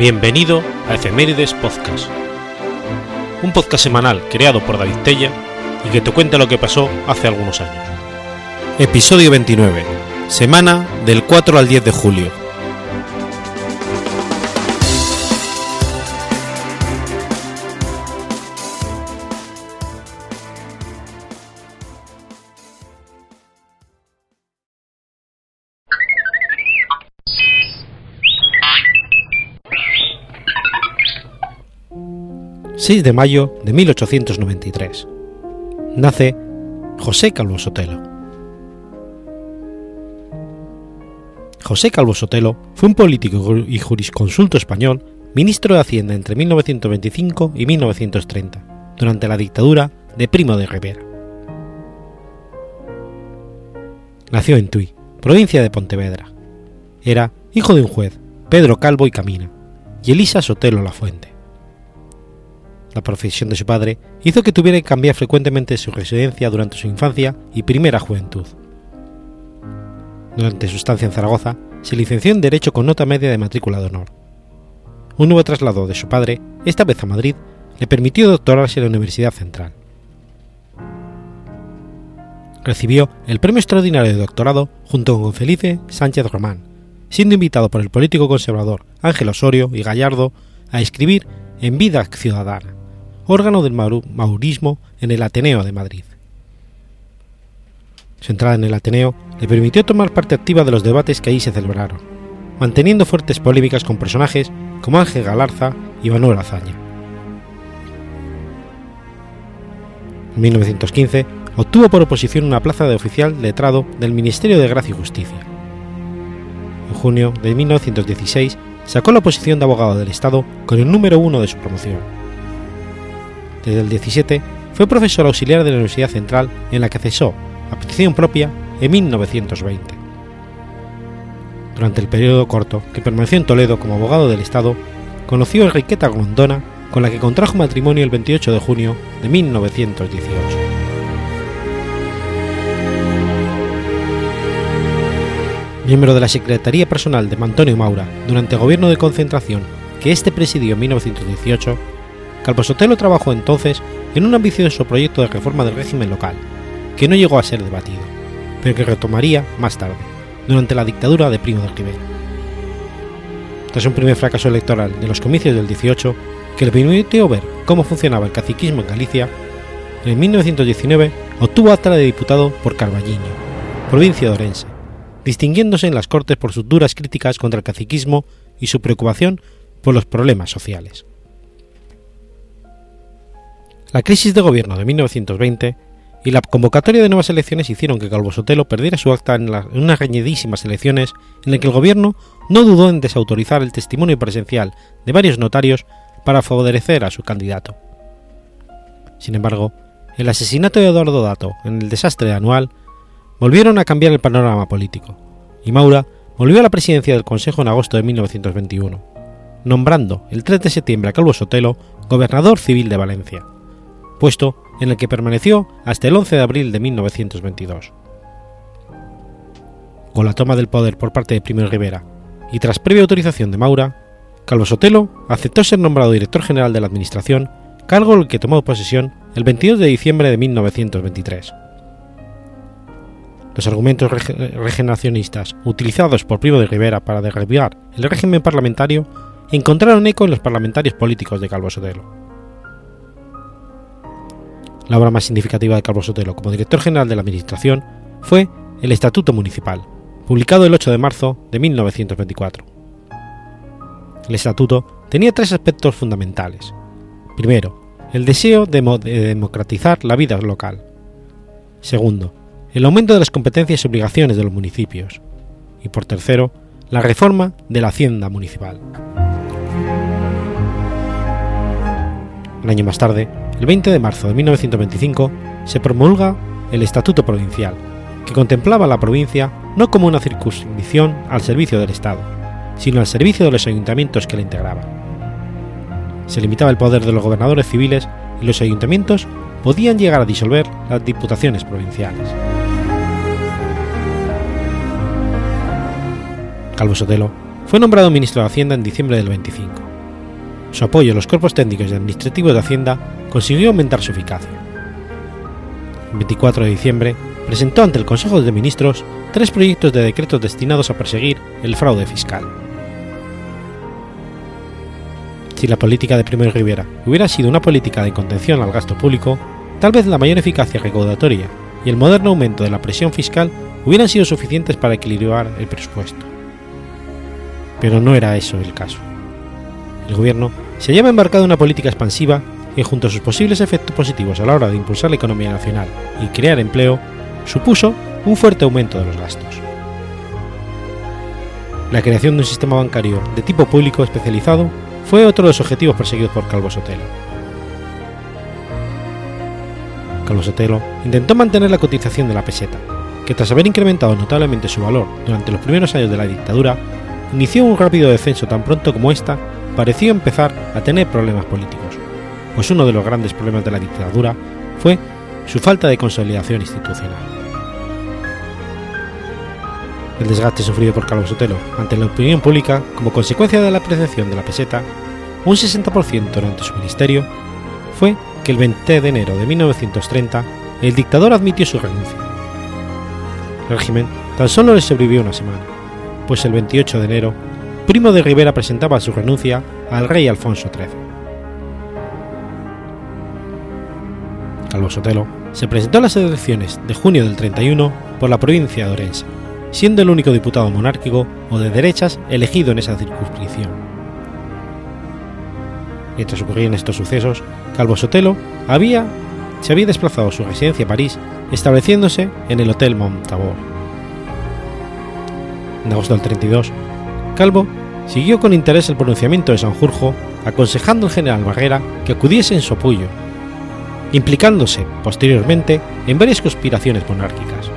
Bienvenido a Efemérides Podcast, un podcast semanal creado por David Tella y que te cuenta lo que pasó hace algunos años. Episodio 29, semana del 4 al 10 de julio. 6 de mayo de 1893. Nace José Calvo Sotelo. José Calvo Sotelo fue un político y jurisconsulto español, ministro de Hacienda entre 1925 y 1930, durante la dictadura de Primo de Rivera. Nació en Tui, provincia de Pontevedra. Era hijo de un juez, Pedro Calvo y Camina, y Elisa Sotelo La Fuente. La profesión de su padre hizo que tuviera que cambiar frecuentemente su residencia durante su infancia y primera juventud. Durante su estancia en Zaragoza, se licenció en Derecho con nota media de matrícula de honor. Un nuevo traslado de su padre, esta vez a Madrid, le permitió doctorarse en la Universidad Central. Recibió el premio extraordinario de doctorado junto con Felipe Sánchez Román, siendo invitado por el político conservador Ángel Osorio y Gallardo a escribir en Vida Ciudadana órgano del maurismo en el Ateneo de Madrid. Su entrada en el Ateneo le permitió tomar parte activa de los debates que ahí se celebraron, manteniendo fuertes polémicas con personajes como Ángel Galarza y Manuel Azaña. En 1915 obtuvo por oposición una plaza de oficial letrado del Ministerio de Gracia y Justicia. En junio de 1916 sacó la posición de abogado del Estado con el número uno de su promoción desde el 17 fue profesor auxiliar de la Universidad Central en la que cesó, a petición propia, en 1920. Durante el periodo corto que permaneció en Toledo como abogado del Estado, conoció a Enriqueta Gondona, con la que contrajo matrimonio el 28 de junio de 1918. Miembro de la Secretaría Personal de Antonio Maura durante el gobierno de concentración que éste presidió en 1918, Calvo Sotelo trabajó entonces en un ambicioso proyecto de reforma del régimen local, que no llegó a ser debatido, pero que retomaría más tarde, durante la dictadura de Primo de Rivera. Tras un primer fracaso electoral de los comicios del 18, que le permitió ver cómo funcionaba el caciquismo en Galicia, en 1919 obtuvo acta de diputado por Carballiño, provincia de Orense, distinguiéndose en las Cortes por sus duras críticas contra el caciquismo y su preocupación por los problemas sociales. La crisis de gobierno de 1920 y la convocatoria de nuevas elecciones hicieron que Calvo Sotelo perdiera su acta en, unas reñidísimas elecciones en las que el gobierno no dudó en desautorizar el testimonio presencial de varios notarios para favorecer a su candidato. Sin embargo, el asesinato de Eduardo Dato en el desastre anual volvieron a cambiar el panorama político, y Maura volvió a la presidencia del Consejo en agosto de 1921, nombrando el 3 de septiembre a Calvo Sotelo gobernador civil de Valencia puesto en el que permaneció hasta el 11 de abril de 1922. Con la toma del poder por parte de Primo Rivera y tras previa autorización de Maura, Calvo Sotelo aceptó ser nombrado director general de la Administración, cargo el que tomó posesión el 22 de diciembre de 1923. Los argumentos regeneracionistas utilizados por Primo de Rivera para derribar el régimen parlamentario encontraron eco en los parlamentarios políticos de Calvo Sotelo. La obra más significativa de Calvo Sotelo como director general de la Administración fue el Estatuto Municipal, publicado el 8 de marzo de 1924. El Estatuto tenía tres aspectos fundamentales. Primero, el deseo de, democratizar la vida local. Segundo, el aumento de las competencias y obligaciones de los municipios. Y por tercero, la reforma de la hacienda municipal. Un año más tarde, el 20 de marzo de 1925 se promulga el Estatuto Provincial, que contemplaba a la provincia no como una circunscripción al servicio del Estado, sino al servicio de los ayuntamientos que la integraban. Se limitaba el poder de los gobernadores civiles y los ayuntamientos podían llegar a disolver las diputaciones provinciales. Calvo Sotelo fue nombrado ministro de Hacienda en diciembre del 25 su apoyo a los cuerpos técnicos y administrativos de Hacienda consiguió aumentar su eficacia. El 24 de diciembre presentó ante el Consejo de Ministros tres proyectos de decretos destinados a perseguir el fraude fiscal. Si la política de Primo de Rivera hubiera sido una política de contención al gasto público, tal vez la mayor eficacia recaudatoria y el moderno aumento de la presión fiscal hubieran sido suficientes para equilibrar el presupuesto. Pero no era eso el caso. El gobierno se hallaba embarcado en una política expansiva que, junto a sus posibles efectos positivos a la hora de impulsar la economía nacional y crear empleo, supuso un fuerte aumento de los gastos. La creación de un sistema bancario de tipo público especializado fue otro de los objetivos perseguidos por Calvo Sotelo. Calvo Sotelo intentó mantener la cotización de la peseta, que tras haber incrementado notablemente su valor durante los primeros años de la dictadura, inició un rápido descenso tan pronto como ésta pareció empezar a tener problemas políticos, pues uno de los grandes problemas de la dictadura fue su falta de consolidación institucional. El desgaste sufrido por Carlos Sotelo ante la opinión pública como consecuencia de la apreciación de la peseta, un 60% durante su ministerio, fue que el 20 de enero de 1930 el dictador admitió su renuncia. El régimen tan solo le sobrevivió una semana, pues el 28 de enero Primo de Rivera presentaba su renuncia al rey Alfonso XIII. Calvo Sotelo se presentó a las elecciones de junio del 31 por la provincia de Orense, siendo el único diputado monárquico o de derechas elegido en esa circunscripción. Mientras ocurrían estos sucesos, Calvo Sotelo había, se había desplazado a su residencia a París, estableciéndose en el Hotel Montabor. En agosto del 32, Calvo siguió con interés el pronunciamiento de Sanjurjo, aconsejando al general Barrera que acudiese en su apoyo, implicándose posteriormente en varias conspiraciones monárquicas.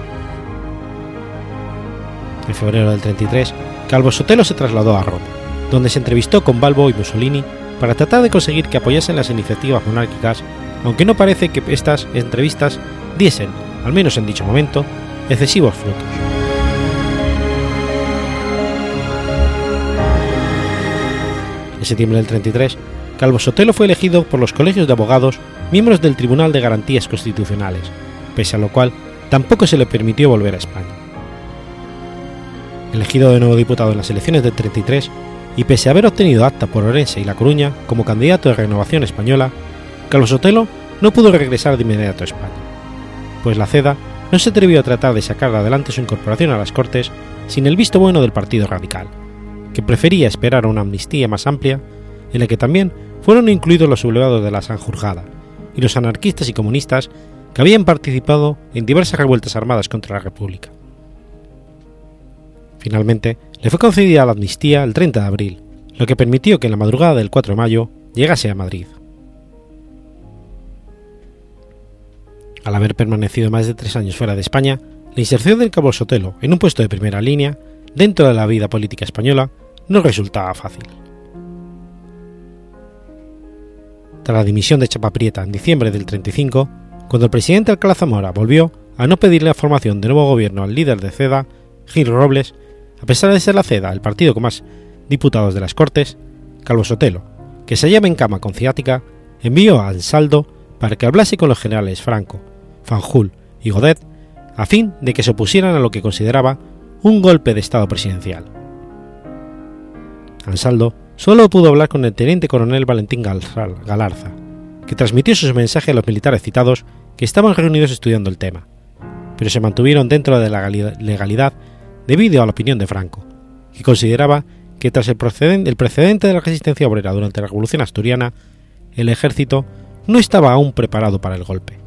En febrero del 33, Calvo Sotelo se trasladó a Roma, donde se entrevistó con Balbo y Mussolini para tratar de conseguir que apoyasen las iniciativas monárquicas, aunque no parece que estas entrevistas diesen, al menos en dicho momento, excesivos frutos. En septiembre del 33, Calvo Sotelo fue elegido por los colegios de abogados miembros del Tribunal de Garantías Constitucionales, pese a lo cual tampoco se le permitió volver a España. Elegido de nuevo diputado en las elecciones del 33, y pese a haber obtenido acta por Orense y La Coruña como candidato de Renovación Española, Calvo Sotelo no pudo regresar de inmediato a España, pues la CEDA no se atrevió a tratar de sacar adelante su incorporación a las Cortes sin el visto bueno del Partido Radical, que prefería esperar a una amnistía más amplia, en la que también fueron incluidos los sublevados de la Sanjurjada y los anarquistas y comunistas que habían participado en diversas revueltas armadas contra la República. Finalmente, le fue concedida la amnistía el 30 de abril, lo que permitió que en la madrugada del 4 de mayo llegase a Madrid. Al haber permanecido más de tres años fuera de España, la inserción del Cabo Sotelo en un puesto de primera línea dentro de la vida política española no resultaba fácil. Tras la dimisión de Chapaprieta en diciembre del 35, cuando el presidente Alcalá Zamora volvió a no pedirle la formación de nuevo gobierno al líder de CEDA, Gil Robles, a pesar de ser la CEDA el partido con más diputados de las Cortes, Calvo Sotelo, que se hallaba en cama con ciática, envió a Ansaldo para que hablase con los generales Franco, Fanjul y Godet a fin de que se opusieran a lo que consideraba un golpe de Estado presidencial. Ansaldo solo pudo hablar con el teniente coronel Valentín Galarza, que transmitió sus mensajes a los militares citados que estaban reunidos estudiando el tema, pero se mantuvieron dentro de la legalidad debido a la opinión de Franco, que consideraba que tras el, precedente de la resistencia obrera durante la Revolución Asturiana, el ejército no estaba aún preparado para el golpe.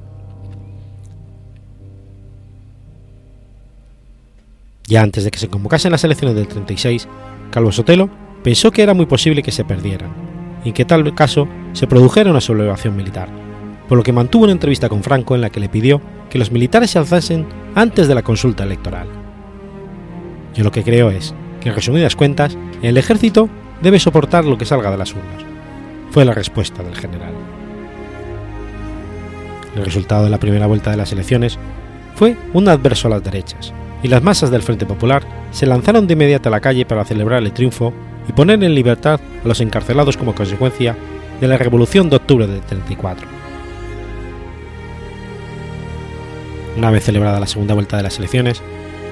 Ya antes de que se convocasen las elecciones del 36, Calvo Sotelo pensó que era muy posible que se perdieran, y que tal caso se produjera una sublevación militar, por lo que mantuvo una entrevista con Franco en la que le pidió que los militares se alzasen antes de la consulta electoral. Yo lo que creo es que, en resumidas cuentas, el ejército debe soportar lo que salga de las urnas, fue la respuesta del general. El resultado de la primera vuelta de las elecciones fue un adverso a las derechas, y las masas del Frente Popular se lanzaron de inmediato a la calle para celebrar el triunfo y poner en libertad a los encarcelados como consecuencia de la Revolución de Octubre del 34. Una vez celebrada la segunda vuelta de las elecciones,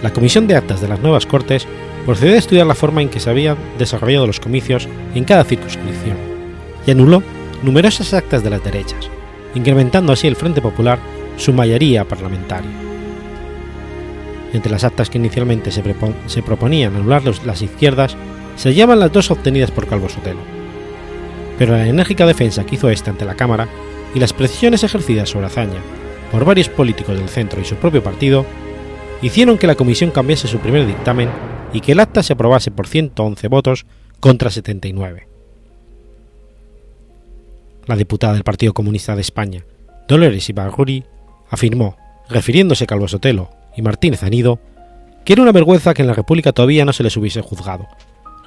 la Comisión de Actas de las nuevas Cortes procedió a estudiar la forma en que se habían desarrollado los comicios en cada circunscripción y anuló numerosas actas de las derechas, incrementando así el Frente Popular su mayoría parlamentaria. Entre las actas que inicialmente se, se proponían anular las izquierdas se hallaban las dos obtenidas por Calvo Sotelo. Pero la enérgica defensa que hizo éste ante la Cámara y las precisiones ejercidas sobre Azaña por varios políticos del centro y su propio partido hicieron que la comisión cambiase su primer dictamen y que el acta se aprobase por 111 votos contra 79. La diputada del Partido Comunista de España, Dolores Ibarguri, afirmó, refiriéndose a Calvo Sotelo y Martínez Anido, que era una vergüenza que en la República todavía no se les hubiese juzgado,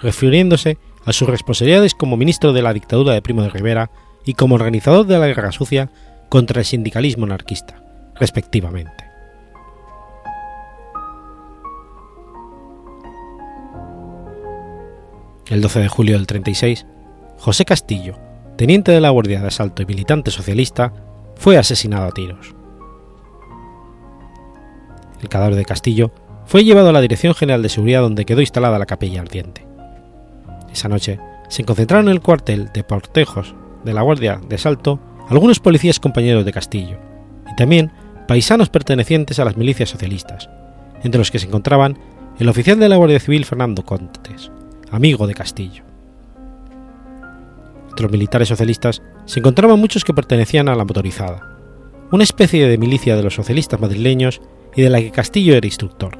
refiriéndose a sus responsabilidades como ministro de la dictadura de Primo de Rivera y como organizador de la guerra sucia contra el sindicalismo anarquista, respectivamente. El 12 de julio del 36, José Castillo, teniente de la Guardia de Asalto y militante socialista, fue asesinado a tiros. El cadáver de Castillo fue llevado a la Dirección General de Seguridad donde quedó instalada la capilla ardiente. Esa noche se concentraron en el cuartel de portejos de la Guardia de Asalto algunos policías compañeros de Castillo y también paisanos pertenecientes a las milicias socialistas, entre los que se encontraban el oficial de la Guardia Civil Fernando Contes, amigo de Castillo. Entre los militares socialistas se encontraban muchos que pertenecían a la motorizada, una especie de milicia de los socialistas madrileños y de la que Castillo era instructor.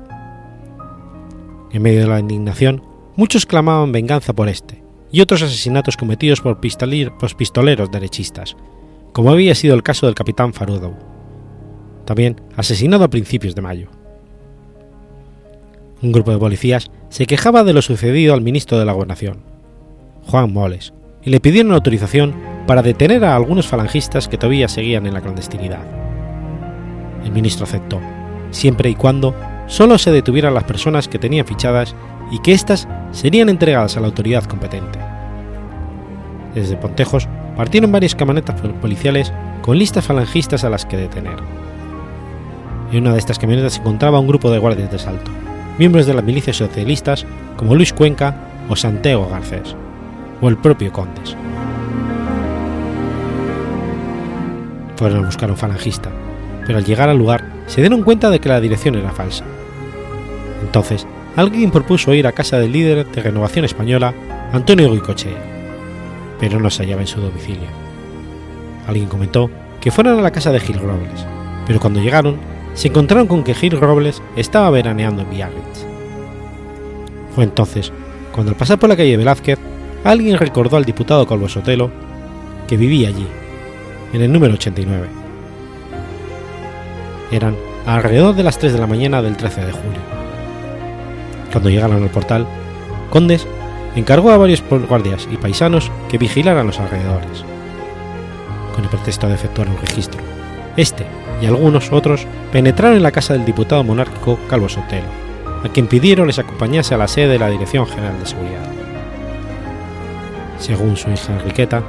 En medio de la indignación, muchos clamaban venganza por este y otros asesinatos cometidos por, pistoleros derechistas, como había sido el caso del capitán Farudou, también asesinado a principios de mayo. Un grupo de policías se quejaba de lo sucedido al ministro de la Gobernación, Juan Moles, y le pidieron autorización para detener a algunos falangistas que todavía seguían en la clandestinidad. El ministro aceptó, siempre y cuando solo se detuvieran las personas que tenían fichadas y que éstas serían entregadas a la autoridad competente. Desde Pontejos partieron varias camionetas policiales con listas falangistas a las que detener. En una de estas camionetas se encontraba un grupo de guardias de salto, miembros de las milicias socialistas como Luis Cuenca o Santiago Garcés, o el propio Condes. Fueron a buscar a un falangista, pero al llegar al lugar se dieron cuenta de que la dirección era falsa. Entonces, alguien propuso ir a casa del líder de Renovación Española, Antonio Guicochea, pero no se hallaba en su domicilio. Alguien comentó que fueran a la casa de Gil Robles, pero cuando llegaron se encontraron con que Gil Robles estaba veraneando en Biarritz. Fue entonces cuando al pasar por la calle Velázquez, alguien recordó al diputado Colbo Sotelo que vivía allí, en el número 89. Eran alrededor de las 3 de la mañana del 13 de julio. Cuando llegaron al portal, Condes encargó a varios guardias y paisanos que vigilaran los alrededores. Con el pretexto de efectuar un registro, este y algunos otros penetraron en la casa del diputado monárquico Calvo Sotelo, a quien pidieron les acompañase a la sede de la Dirección General de Seguridad. Según su hija Enriqueta,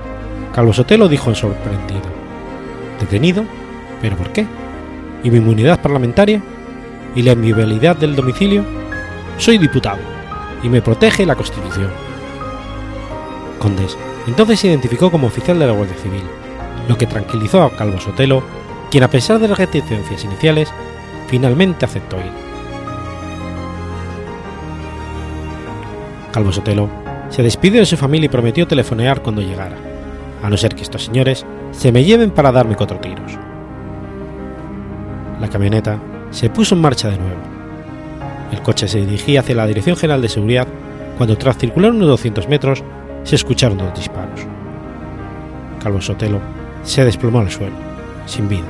Calvo Sotelo dijo en sorprendido: ¿Detenido? ¿Pero por qué? ¿Y mi inmunidad parlamentaria? ¿Y la inviolabilidad del domicilio? Soy diputado y me protege la Constitución. Condes entonces se identificó como oficial de la Guardia Civil, lo que tranquilizó a Calvo Sotelo, quien a pesar de las reticencias iniciales, finalmente aceptó ir. Calvo Sotelo se despidió de su familia y prometió telefonear cuando llegara, a no ser que estos señores se me lleven para darme cuatro tiros. La camioneta se puso en marcha de nuevo. El coche se dirigía hacia la Dirección General de Seguridad cuando tras circular unos 200 metros se escucharon dos disparos. Calvo Sotelo se desplomó al suelo, sin vida.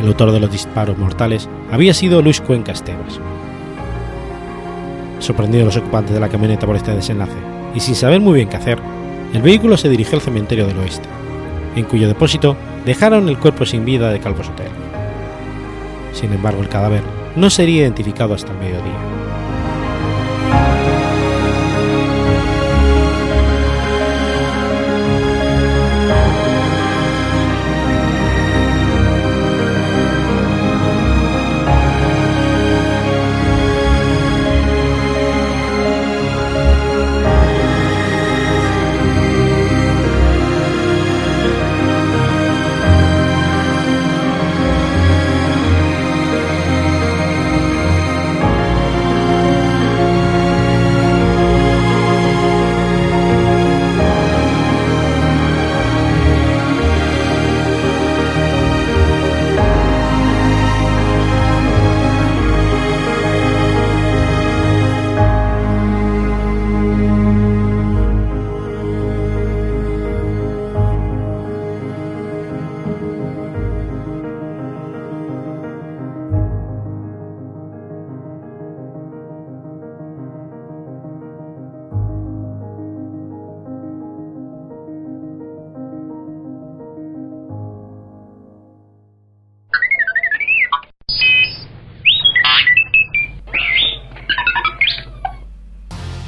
El autor de los disparos mortales había sido Luis Cuenca Estebas. Sorprendidos los ocupantes de la camioneta por este desenlace y sin saber muy bien qué hacer, el vehículo se dirigió al cementerio del oeste, en cuyo depósito dejaron el cuerpo sin vida de Calvo Sotelo. Sin embargo, el cadáver no sería identificado hasta el mediodía.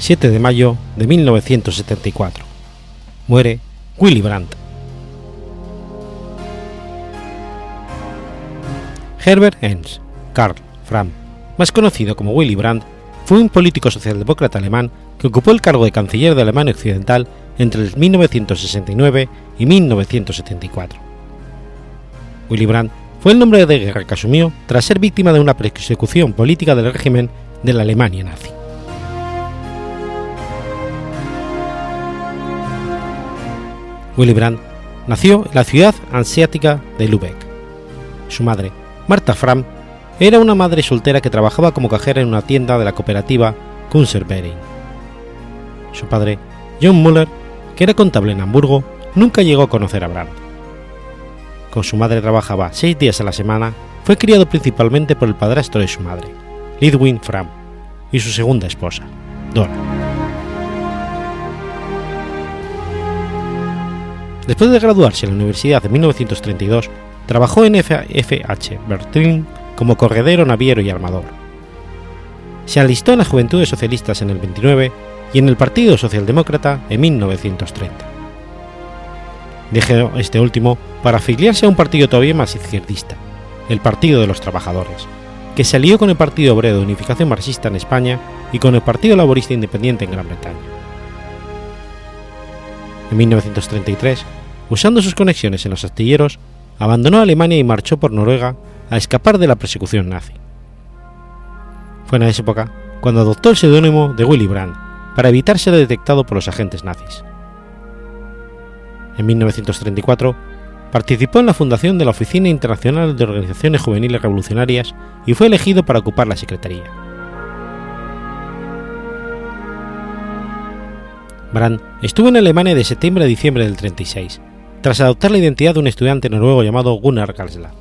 7 de mayo de 1974. Muere Willy Brandt. Herbert Enns, Karl Fram, más conocido como Willy Brandt, fue un político socialdemócrata alemán que ocupó el cargo de canciller de Alemania Occidental entre 1969 y 1974. Willy Brandt fue el nombre de guerra que asumió tras ser víctima de una persecución política del régimen de la Alemania nazi. Willy Brandt nació en la ciudad anseática de Lübeck. Su madre, Marta Fram, era una madre soltera que trabajaba como cajera en una tienda de la cooperativa Kunzerbering. Su padre, John Müller, que era contable en Hamburgo, nunca llegó a conocer a Brandt. Con su madre trabajaba seis días a la semana, fue criado principalmente por el padrastro de su madre, Lidwin Fram, y su segunda esposa, Dora. Después de graduarse en la universidad en 1932, trabajó en FH Berlin como corredero naviero y armador. Se alistó en las Juventudes Socialistas en el 29 y en el Partido Socialdemócrata en 1930. Dejó este último para afiliarse a un partido todavía más izquierdista, el Partido de los Trabajadores, que se alió con el Partido Obrero de Unificación Marxista en España y con el Partido Laborista Independiente en Gran Bretaña. En 1933, usando sus conexiones en los astilleros, abandonó Alemania y marchó por Noruega a escapar de la persecución nazi. Fue en esa época cuando adoptó el seudónimo de Willy Brandt para evitar ser detectado por los agentes nazis. En 1934 participó en la fundación de la Oficina Internacional de Organizaciones Juveniles Revolucionarias y fue elegido para ocupar la secretaría. Brandt estuvo en Alemania de septiembre a diciembre del 36, tras adoptar la identidad de un estudiante noruego llamado Gunnar Karlslad.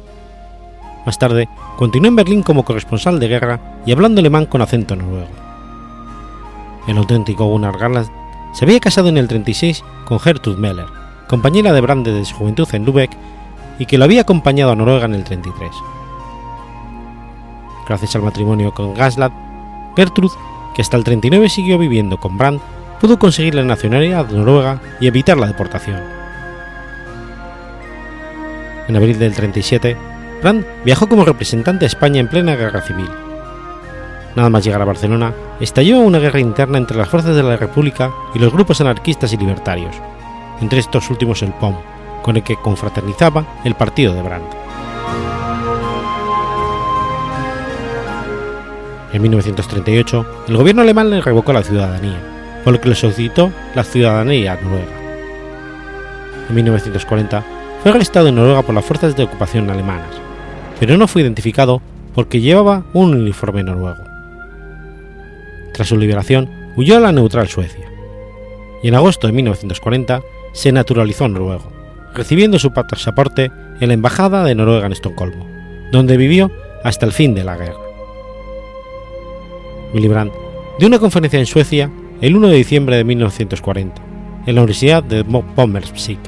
Más tarde, continuó en Berlín como corresponsal de guerra y hablando alemán con acento noruego. El auténtico Gunnar Karlslad se había casado en el 36 con Gertrud Meller, compañera de Brandt desde su juventud en Lübeck y que lo había acompañado a Noruega en el 33. Gracias al matrimonio con Gaslad, Gertrud, que hasta el 39 siguió viviendo con Brandt, pudo conseguir la nacionalidad noruega y evitar la deportación. En abril del 37, Brandt viajó como representante a España en plena guerra civil. Nada más llegar a Barcelona, estalló una guerra interna entre las fuerzas de la República y los grupos anarquistas y libertarios, entre estos últimos el POM, con el que confraternizaba el partido de Brandt. En 1938, el gobierno alemán le revocó la ciudadanía, por lo que le solicitó la ciudadanía noruega. En 1940, fue arrestado en Noruega por las fuerzas de ocupación alemanas, pero no fue identificado porque llevaba un uniforme noruego. Tras su liberación, huyó a la neutral Suecia, y en agosto de 1940 se naturalizó noruego, recibiendo su pasaporte en la Embajada de Noruega en Estocolmo, donde vivió hasta el fin de la guerra. Willy Brandt dio una conferencia en Suecia el 1 de diciembre de 1940, en la Universidad de Pommerpsik,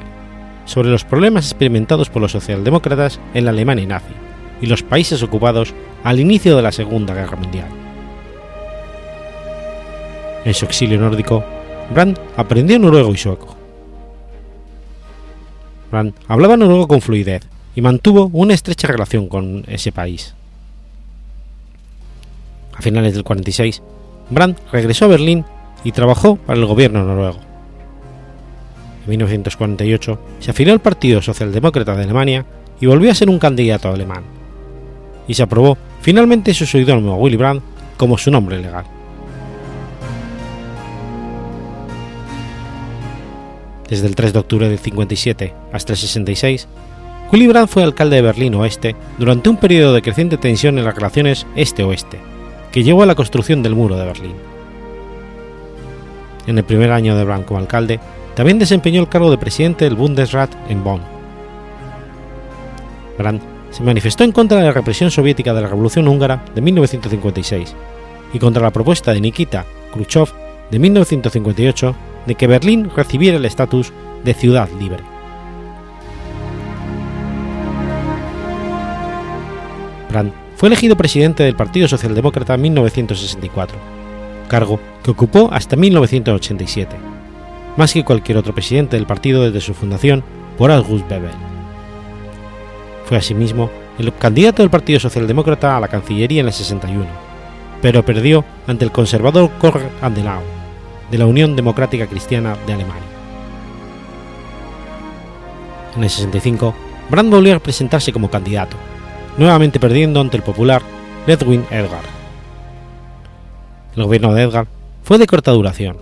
sobre los problemas experimentados por los socialdemócratas en la Alemania nazi y los países ocupados al inicio de la Segunda Guerra Mundial. En su exilio nórdico, Brandt aprendió noruego y sueco. Brandt hablaba noruego con fluidez y mantuvo una estrecha relación con ese país. A finales del 46, Brandt regresó a Berlín y trabajó para el gobierno noruego. En 1948 se afilió al Partido Socialdemócrata de Alemania y volvió a ser un candidato alemán. Y se aprobó finalmente su seudónimo Willy Brandt como su nombre legal. Desde el 3 de octubre del 57 hasta el 66, Willy Brandt fue alcalde de Berlín Oeste durante un periodo de creciente tensión en las relaciones este-oeste, que llevó a la construcción del muro de Berlín. En el primer año de Brandt como alcalde, también desempeñó el cargo de presidente del Bundesrat en Bonn. Brandt se manifestó en contra de la represión soviética de la Revolución Húngara de 1956 y contra la propuesta de Nikita Khrushchev de 1958 de que Berlín recibiera el estatus de ciudad libre. Brandt fue elegido presidente del Partido Socialdemócrata en 1964 cargo que ocupó hasta 1987, más que cualquier otro presidente del partido desde su fundación por August Bebel. Fue asimismo el candidato del Partido Socialdemócrata a la Cancillería en el 61, pero perdió ante el conservador Konrad Adenauer, de la Unión Democrática Cristiana de Alemania. En el 65, Brandt volvió a presentarse como candidato, nuevamente perdiendo ante el popular Ledwin Edgar. El gobierno de Edgar fue de corta duración.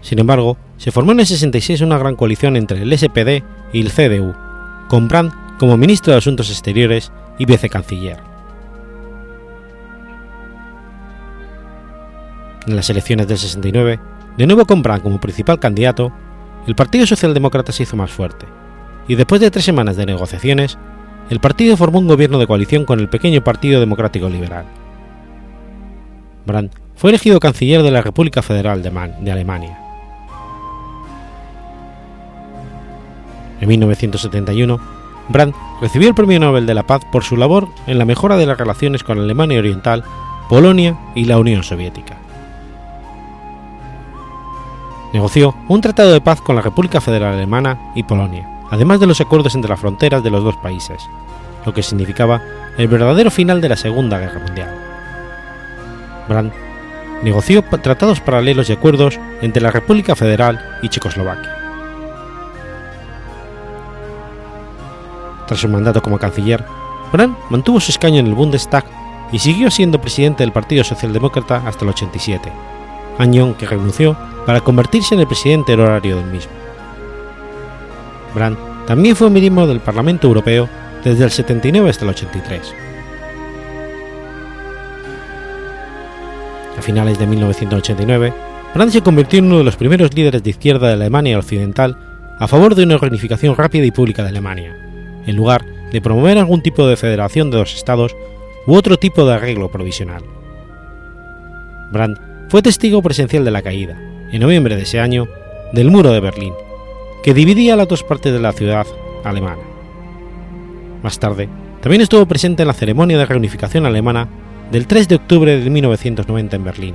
Sin embargo, se formó en el 66 una gran coalición entre el SPD y el CDU, con Brandt como ministro de Asuntos Exteriores y vicecanciller. En las elecciones del 69, de nuevo con Brandt como principal candidato, el Partido Socialdemócrata se hizo más fuerte, y después de tres semanas de negociaciones, el partido formó un gobierno de coalición con el pequeño Partido Democrático Liberal. Brandt fue elegido canciller de la República Federal de, Alemania. En 1971, Brandt recibió el Premio Nobel de la Paz por su labor en la mejora de las relaciones con Alemania Oriental, Polonia y la Unión Soviética. Negoció un tratado de paz con la República Federal Alemana y Polonia, además de los acuerdos entre las fronteras de los dos países, lo que significaba el verdadero final de la Segunda Guerra Mundial. Negoció tratados paralelos y acuerdos entre la República Federal y Checoslovaquia. Tras su mandato como canciller, Brandt mantuvo su escaño en el Bundestag y siguió siendo presidente del Partido Socialdemócrata hasta el 87, año en que renunció para convertirse en el presidente honorario del mismo. Brandt también fue miembro del Parlamento Europeo desde el 79 hasta el 83. A finales de 1989, Brandt se convirtió en uno de los primeros líderes de izquierda de Alemania Occidental a favor de una reunificación rápida y pública de Alemania, en lugar de promover algún tipo de federación de los estados u otro tipo de arreglo provisional. Brandt fue testigo presencial de la caída, en noviembre de ese año, del muro de Berlín, que dividía las dos partes de la ciudad alemana. Más tarde, también estuvo presente en la ceremonia de reunificación alemana del 3 de octubre de 1990 en Berlín,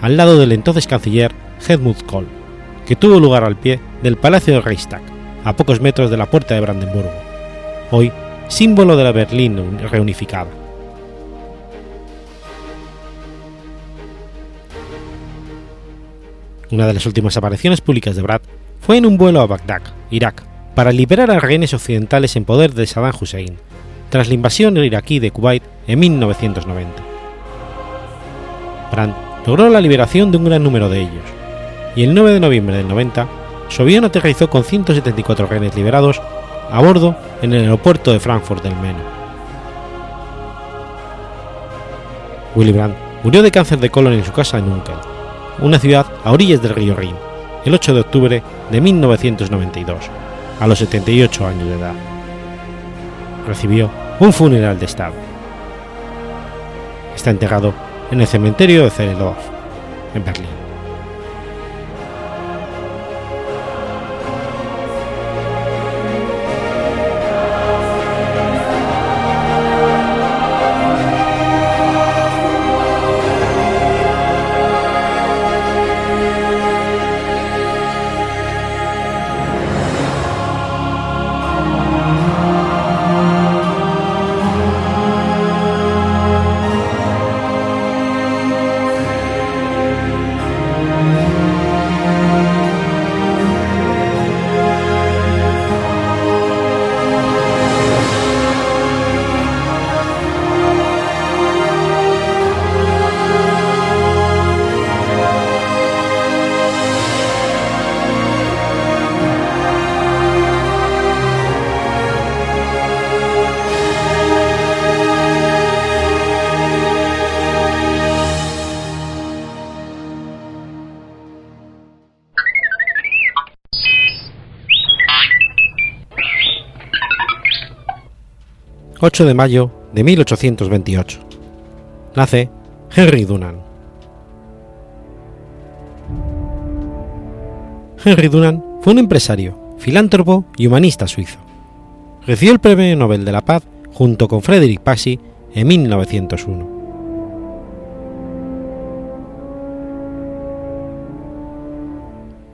al lado del entonces canciller Helmut Kohl, que tuvo lugar al pie del Palacio del Reichstag, a pocos metros de la Puerta de Brandenburgo, hoy símbolo de la Berlín reunificada. Una de las últimas apariciones públicas de Brad fue en un vuelo a Bagdad, Irak, para liberar a rehenes occidentales en poder de Saddam Hussein, tras la invasión iraquí de Kuwait en 1990. Brandt logró la liberación de un gran número de ellos, y el 9 de noviembre del 90, su avión aterrizó con 174 rehenes liberados a bordo en el aeropuerto de Frankfurt del Meno. Willy Brandt murió de cáncer de colon en su casa en Unkel, una ciudad a orillas del río Rin, el 8 de octubre de 1992, a los 78 años de edad. Recibió un funeral de Estado. Está enterrado en el cementerio de Zehlendorf, en Berlín. 8 de mayo de 1828. Nace Henry Dunant. Henry Dunant fue un empresario, filántropo y humanista suizo. Recibió el Premio Nobel de la Paz junto con Frederick Passy en 1901.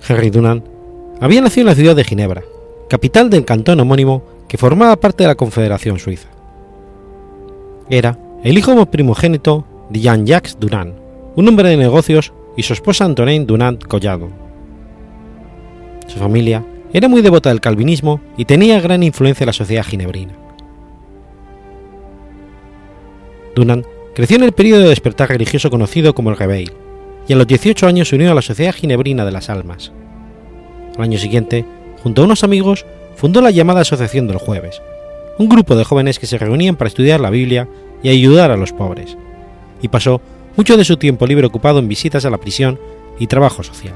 Henry Dunant había nacido en la ciudad de Ginebra, capital del cantón homónimo que formaba parte de la Confederación Suiza. Era el hijo primogénito de Jean-Jacques Dunant, un hombre de negocios, y su esposa Antoine Dunant Collado. Su familia era muy devota del calvinismo y tenía gran influencia en la sociedad ginebrina. Dunant creció en el periodo de despertar religioso conocido como el Reveil, y a los 18 años se unió a la Sociedad Ginebrina de las Almas. Al año siguiente, junto a unos amigos, fundó la llamada Asociación del Jueves, un grupo de jóvenes que se reunían para estudiar la Biblia y ayudar a los pobres, y pasó mucho de su tiempo libre ocupado en visitas a la prisión y trabajo social.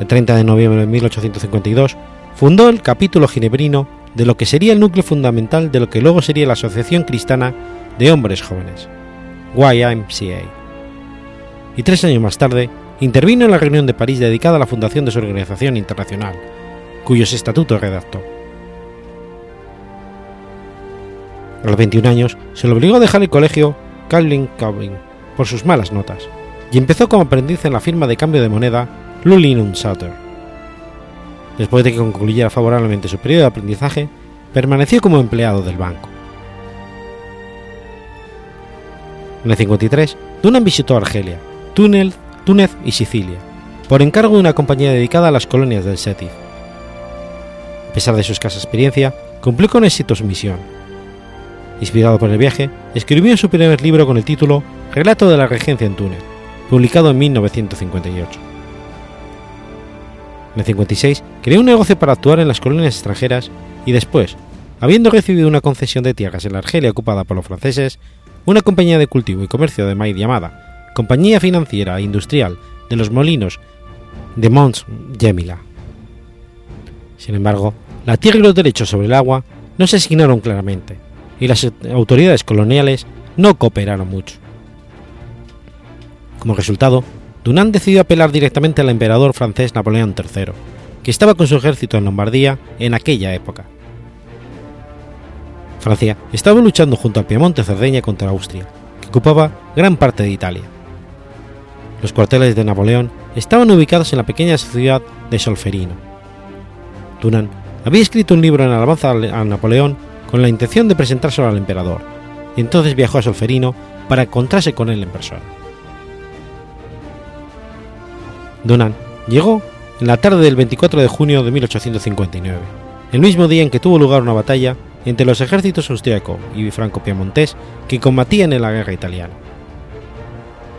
El 30 de noviembre de 1852 fundó el capítulo ginebrino de lo que sería el núcleo fundamental de lo que luego sería la Asociación Cristiana de Hombres Jóvenes, YMCA. Y tres años más tarde intervino en la reunión de París dedicada a la fundación de su organización internacional, cuyos estatutos redactó. A los 21 años se le obligó a dejar el colegio Calvin Calvin por sus malas notas y empezó como aprendiz en la firma de cambio de moneda Lullin Sutter. Después de que concluyera favorablemente su periodo de aprendizaje, permaneció como empleado del banco. En el 53, Dunham visitó Argelia, Túnez, Túnez y Sicilia, por encargo de una compañía dedicada a las colonias del Setif. A pesar de su escasa experiencia, cumplió con éxito su misión Inspirado por el viaje, escribió su primer libro con el título Relato de la Regencia en Túnez, publicado en 1958. En el 56 creó un negocio para actuar en las colonias extranjeras y después, habiendo recibido una concesión de tierras en la Argelia ocupada por los franceses, una compañía de cultivo y comercio de maíz llamada Compañía Financiera e Industrial de los Molinos de Mons Gemila. Sin embargo, la tierra y los derechos sobre el agua no se asignaron claramente, y las autoridades coloniales no cooperaron mucho. Como resultado, Dunant decidió apelar directamente al emperador francés Napoleón III, que estaba con su ejército en Lombardía en aquella época. Francia estaba luchando junto al Piemonte Cerdeña contra Austria, que ocupaba gran parte de Italia. Los cuarteles de Napoleón estaban ubicados en la pequeña ciudad de Solferino. Dunant había escrito un libro en alabanza a Napoleón con la intención de presentárselo al emperador, y entonces viajó a Solferino para encontrarse con él en persona. Dunant llegó en la tarde del 24 de junio de 1859, el mismo día en que tuvo lugar una batalla entre los ejércitos austriaco y franco-piemontés que combatían en la guerra italiana.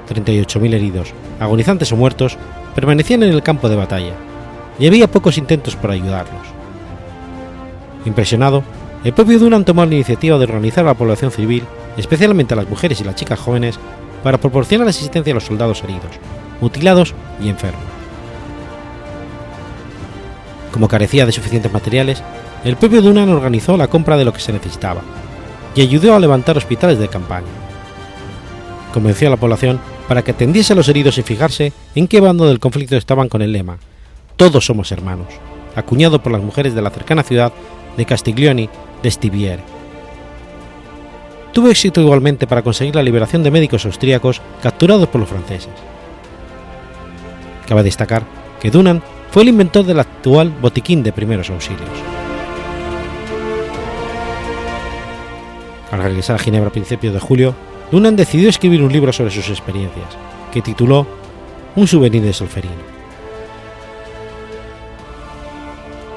38.000 heridos, agonizantes o muertos, permanecían en el campo de batalla, y había pocos intentos por ayudarlos. Impresionado, el propio Dunant tomó la iniciativa de organizar a la población civil, especialmente a las mujeres y las chicas jóvenes, para proporcionar asistencia a los soldados heridos, mutilados y enfermos. Como carecía de suficientes materiales, el propio Dunant organizó la compra de lo que se necesitaba y ayudó a levantar hospitales de campaña. Convenció a la población para que atendiese a los heridos sin fijarse en qué bando del conflicto estaban con el lema Todos somos hermanos, acuñado por las mujeres de la cercana ciudad de Castiglioni de Stiviere. Tuvo éxito igualmente para conseguir la liberación de médicos austríacos capturados por los franceses. Cabe destacar que Dunant fue el inventor del actual botiquín de primeros auxilios. Al regresar a Ginebra a principios de julio, Dunant decidió escribir un libro sobre sus experiencias, que tituló Un souvenir de Solferino.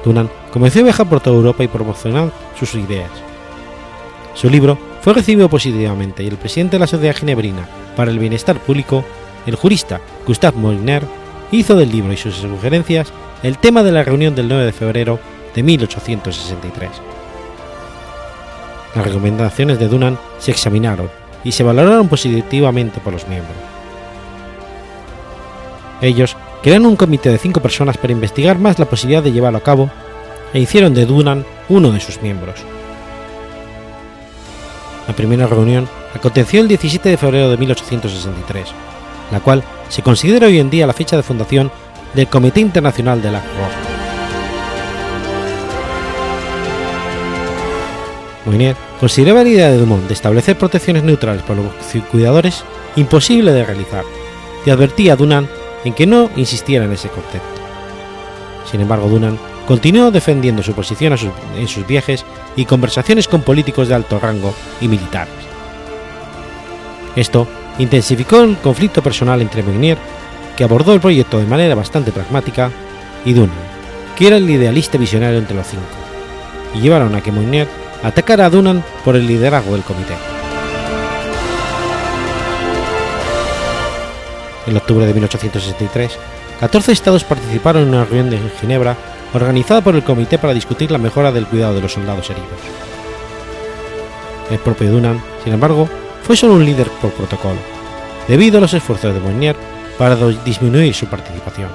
Dunant comenzó a viajar por toda Europa y promocionar sus ideas. Su libro fue recibido positivamente y el presidente de la Sociedad Ginebrina para el Bienestar Público, el jurista Gustave Moliner, hizo del libro y sus sugerencias el tema de la reunión del 9 de febrero de 1863. Las recomendaciones de Dunant se examinaron y se valoraron positivamente por los miembros. Ellos crearon un comité de cinco personas para investigar más la posibilidad de llevarlo a cabo e hicieron de Dunant uno de sus miembros. La primera reunión aconteció el 17 de febrero de 1863, la cual se considera hoy en día la fecha de fundación del Comité Internacional de la Roja. Moynier consideraba la idea de Dumont de establecer protecciones neutrales para los cuidadores imposible de realizar y advertía a Dunant en que no insistiera en ese concepto. Sin embargo, Dunan continuó defendiendo su posición en sus viajes y conversaciones con políticos de alto rango y militares. Esto intensificó el conflicto personal entre Meunier, que abordó el proyecto de manera bastante pragmática, y Dunan, que era el idealista visionario entre los cinco, y llevaron a que Meunier atacara a Dunan por el liderazgo del comité. En octubre de 1863, 14 estados participaron en una reunión en Ginebra organizada por el comité para discutir la mejora del cuidado de los soldados heridos. El propio Dunan, sin embargo, fue solo un líder por protocolo, debido a los esfuerzos de Bonnier para disminuir su participación.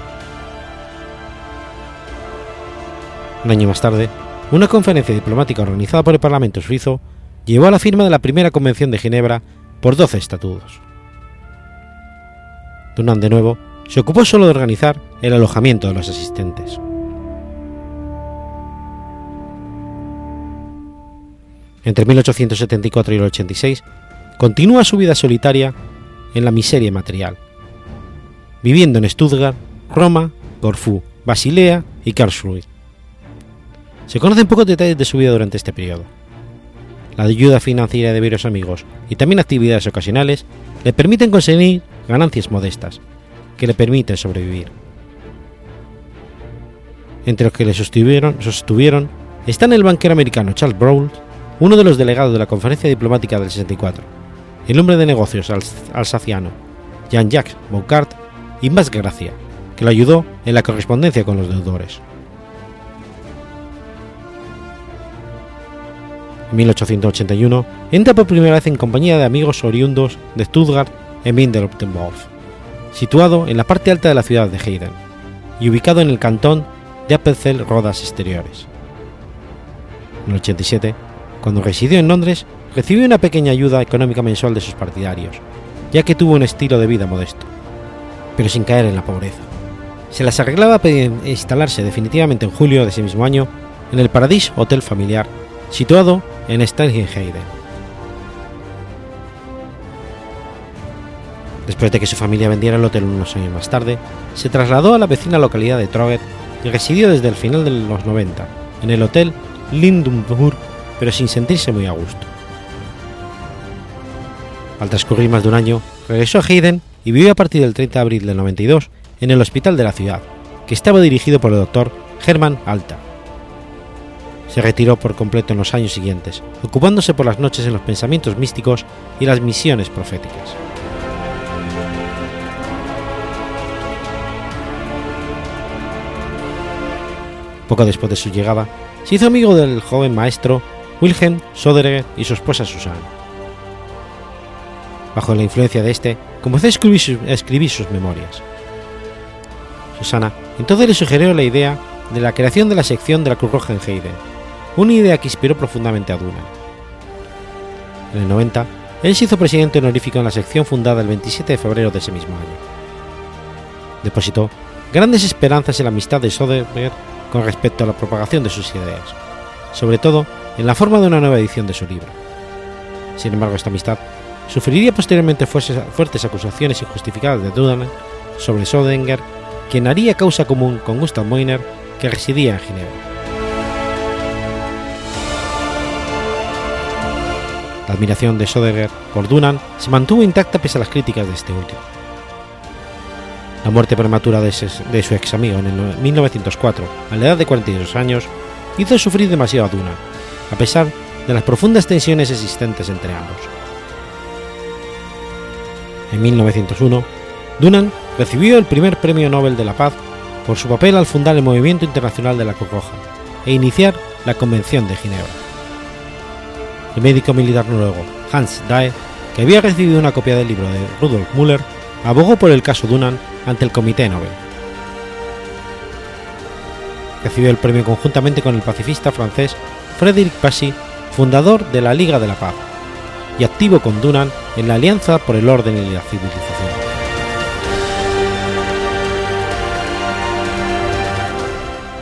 Un año más tarde, una conferencia diplomática organizada por el Parlamento suizo llevó a la firma de la primera Convención de Ginebra por 12 estatutos. Dunant, de nuevo, se ocupó solo de organizar el alojamiento de los asistentes. Entre 1874 y el 86, continúa su vida solitaria en la miseria material, viviendo en Stuttgart, Roma, Corfú, Basilea y Karlsruhe. Se conocen pocos detalles de su vida durante este periodo. La ayuda financiera de varios amigos y también actividades ocasionales le permiten conseguir ganancias modestas, que le permiten sobrevivir. Entre los que le sostuvieron, sostuvieron están el banquero americano Charles Bowles, uno de los delegados de la Conferencia Diplomática del 64, el hombre de negocios alsaciano Jean-Jacques Boucard y Max Gracia, que lo ayudó en la correspondencia con los deudores. En 1881 entra por primera vez en compañía de amigos oriundos de Stuttgart en Minderottenwolf, situado en la parte alta de la ciudad de Heiden y ubicado en el cantón de Appenzell Rodas Exteriores. En el 87, cuando residió en Londres, recibió una pequeña ayuda económica mensual de sus partidarios, ya que tuvo un estilo de vida modesto, pero sin caer en la pobreza. Se las arreglaba para instalarse definitivamente en julio de ese mismo año en el Paradis Hotel Familiar, situado en Heiden. Después de que su familia vendiera el hotel unos años más tarde, se trasladó a la vecina localidad de Troget y residió desde el final de los 90 en el hotel Lindenburg, pero sin sentirse muy a gusto. Al transcurrir más de un año, regresó a Hayden y vivió a partir del 30 de abril del 92 en el hospital de la ciudad, que estaba dirigido por el doctor Hermann Alta. Se retiró por completo en los años siguientes, ocupándose por las noches en los pensamientos místicos y las misiones proféticas. Poco después de su llegada, se hizo amigo del joven maestro Wilhelm Soderer y su esposa Susana. Bajo la influencia de este, comenzó a escribir, sus, memorias. Susana entonces le sugirió la idea de la creación de la sección de la Cruz Roja en una idea que inspiró profundamente a Duna. En el 90, él se hizo presidente honorífico en la sección fundada el 27 de febrero de ese mismo año. Depositó grandes esperanzas en la amistad de Soderbergh con respecto a la propagación de sus ideas, sobre todo en la forma de una nueva edición de su libro. Sin embargo, esta amistad sufriría posteriormente fuertes acusaciones injustificadas de Dudan sobre Sodenger, quien haría causa común con Gustav Moiner, que residía en Ginebra. La admiración de Sodenger por Dunan se mantuvo intacta pese a las críticas de este último. La muerte prematura de, su ex amigo en 1904, a la edad de 42 años, hizo sufrir demasiado a Dunan, a pesar de las profundas tensiones existentes entre ambos. En 1901, Dunan recibió el primer Premio Nobel de la Paz por su papel al fundar el Movimiento Internacional de la Cruz Roja e iniciar la Convención de Ginebra. El médico militar noruego Hans Dae, que había recibido una copia del libro de Rudolf Müller, abogó por el caso Dunan ante el Comité Nobel. Recibió el premio conjuntamente con el pacifista francés Frédéric Passy, fundador de la Liga de la Paz, y activo con Dunan en la Alianza por el Orden y la Civilización.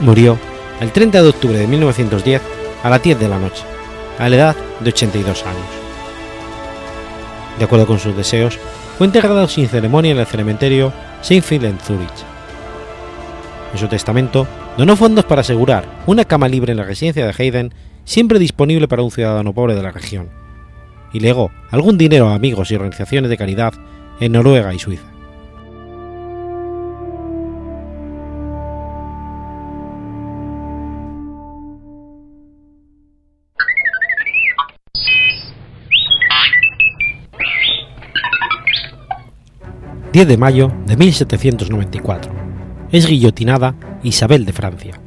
Murió el 30 de octubre de 1910 a las 10 de la noche, a la edad de 82 años. De acuerdo con sus deseos, fue enterrada sin ceremonia en el cementerio Seinfeld en Zurich. En su testamento, donó fondos para asegurar una cama libre en la residencia de Hayden, siempre disponible para un ciudadano pobre de la región, y legó algún dinero a amigos y organizaciones de caridad en Noruega y Suiza. 10 de mayo de 1794. Es guillotinada Isabel de Francia.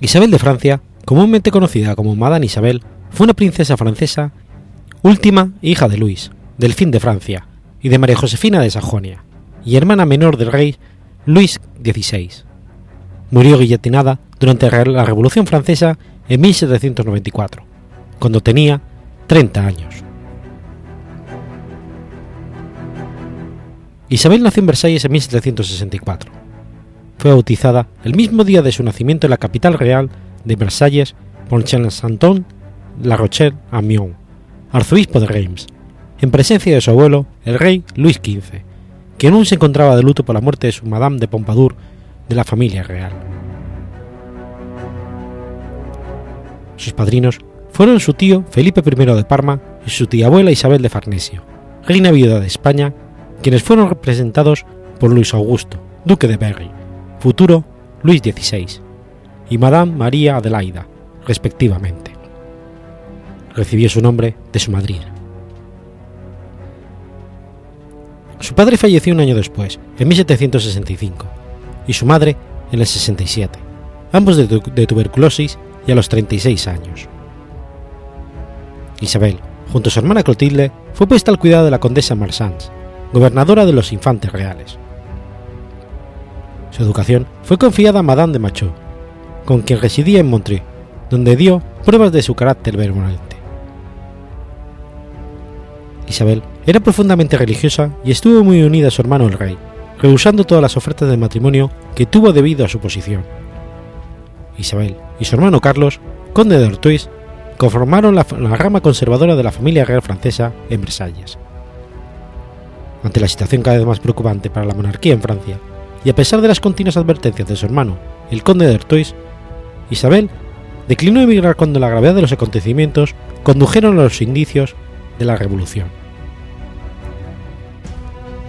Isabel de Francia, comúnmente conocida como Madame Isabel, fue una princesa francesa, última hija de Luis, delfín de Francia, y de María Josefina de Sajonia, y hermana menor del rey Luis XVI. Murió guillotinada durante la Revolución Francesa en 1794, cuando tenía 30 años. Isabel nació en Versalles en 1764. Fue bautizada el mismo día de su nacimiento en la capital real de Versalles por Saint-Anton La Rochelle Amiens, arzobispo de Reims, en presencia de su abuelo, el rey Luis XV, quien aún se encontraba de luto por la muerte de su Madame de Pompadour de la familia real. Sus padrinos fueron su tío Felipe I de Parma y su tía abuela Isabel de Farnesio, reina viuda de España quienes fueron representados por Luis Augusto, duque de Berry, futuro Luis XVI, y Madame María Adelaida, respectivamente. Recibió su nombre de su madrina. Su padre falleció un año después, en 1765, y su madre en el 67, ambos de, de tuberculosis y a los 36 años. Isabel, junto a su hermana Clotilde, fue puesta al cuidado de la condesa Marsans, gobernadora de los infantes reales. Su educación fue confiada a Madame de Machaut, con quien residía en Montreux, donde dio pruebas de su carácter benevolente. Isabel era profundamente religiosa y estuvo muy unida a su hermano el rey, rehusando todas las ofertas de matrimonio que tuvo debido a su posición. Isabel y su hermano Carlos, conde de Artois, conformaron la, la rama conservadora de la familia real francesa en Versalles ante la situación cada vez más preocupante para la monarquía en Francia, y a pesar de las continuas advertencias de su hermano, el conde de Artois, Isabel declinó emigrar cuando la gravedad de los acontecimientos condujeron a los indicios de la revolución.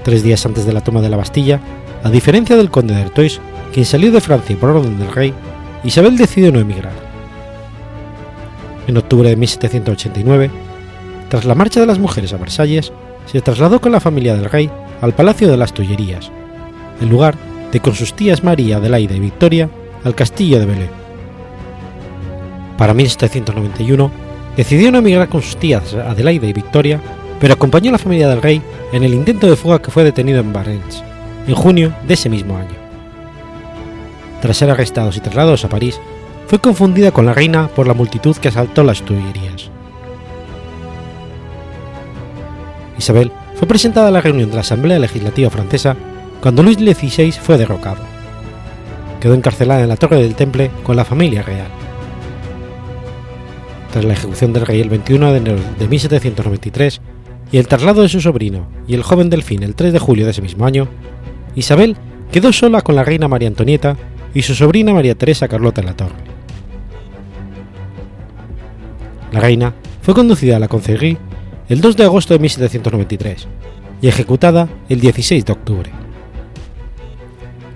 Tres días antes de la toma de la Bastilla, a diferencia del conde de Artois, quien salió de Francia por orden del rey, Isabel decidió no emigrar. En octubre de 1789, tras la marcha de las mujeres a Versalles, se trasladó con la familia del rey al Palacio de las Tullerías, en lugar de con sus tías María, Adelaida y Victoria al castillo de Belén. Para 1791 decidió no emigrar con sus tías Adelaida y Victoria, pero acompañó a la familia del rey en el intento de fuga que fue detenido en Barents, en junio de ese mismo año. Tras ser arrestados y trasladados a París, fue confundida con la reina por la multitud que asaltó las Tullerías. Isabel fue presentada a la reunión de la Asamblea Legislativa francesa cuando Luis XVI fue derrocado. Quedó encarcelada en la Torre del Temple con la familia real. Tras la ejecución del rey el 21 de enero de 1793 y el traslado de su sobrino y el joven delfín el 3 de julio de ese mismo año, Isabel quedó sola con la reina María Antonieta y su sobrina María Teresa Carlota en la Torre. La reina fue conducida a la Concerie el 2 de agosto de 1793 y ejecutada el 16 de octubre.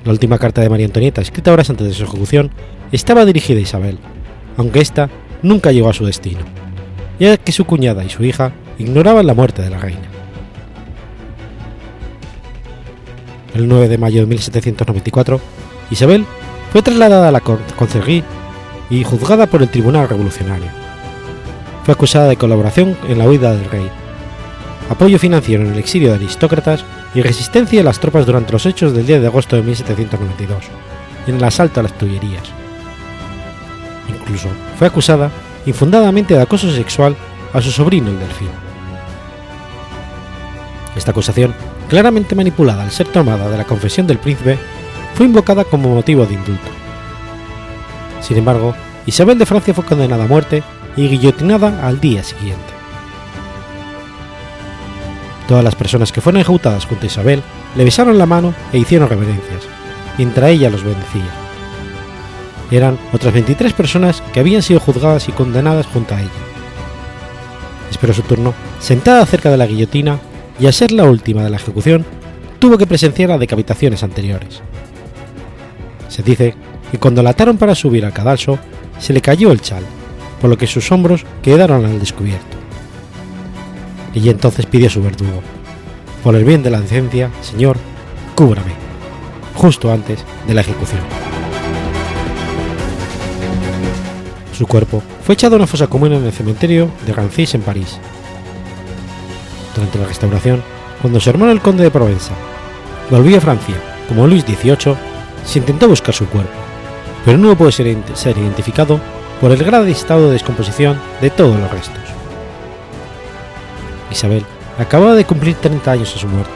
La última carta de María Antonieta, escrita horas antes de su ejecución, estaba dirigida a Isabel, aunque ésta nunca llegó a su destino, ya que su cuñada y su hija ignoraban la muerte de la reina. El 9 de mayo de 1794, Isabel fue trasladada a la Concergie y juzgada por el Tribunal Revolucionario fue acusada de colaboración en la huida del rey, apoyo financiero en el exilio de aristócratas y resistencia de las tropas durante los hechos del 10 de agosto de 1792, en el asalto a las Tullerías. Incluso fue acusada infundadamente de acoso sexual a su sobrino el delfín. Esta acusación, claramente manipulada al ser tomada de la confesión del príncipe, fue invocada como motivo de indulto. Sin embargo, Isabel de Francia fue condenada a muerte y guillotinada al día siguiente. Todas las personas que fueron ejecutadas junto a Isabel le besaron la mano e hicieron reverencias, mientras ella los bendecía. Eran otras 23 personas que habían sido juzgadas y condenadas junto a ella. Esperó su turno, sentada cerca de la guillotina, y al ser la última de la ejecución, tuvo que presenciar las decapitaciones anteriores. Se dice que cuando la ataron para subir al cadalso, se le cayó el chal, por lo que sus hombros quedaron al descubierto. Y entonces pidió a su verdugo, por el bien de la decencia, Señor, cúbrame, justo antes de la ejecución. Su cuerpo fue echado a una fosa común en el cementerio de Rancis en París. Durante la restauración, cuando su hermano el conde de Provenza volvió a Francia como Luis XVIII, se intentó buscar su cuerpo, pero no puede ser, ser identificado por el grave estado de descomposición de todos los restos. Isabel acababa de cumplir 30 años a su muerte.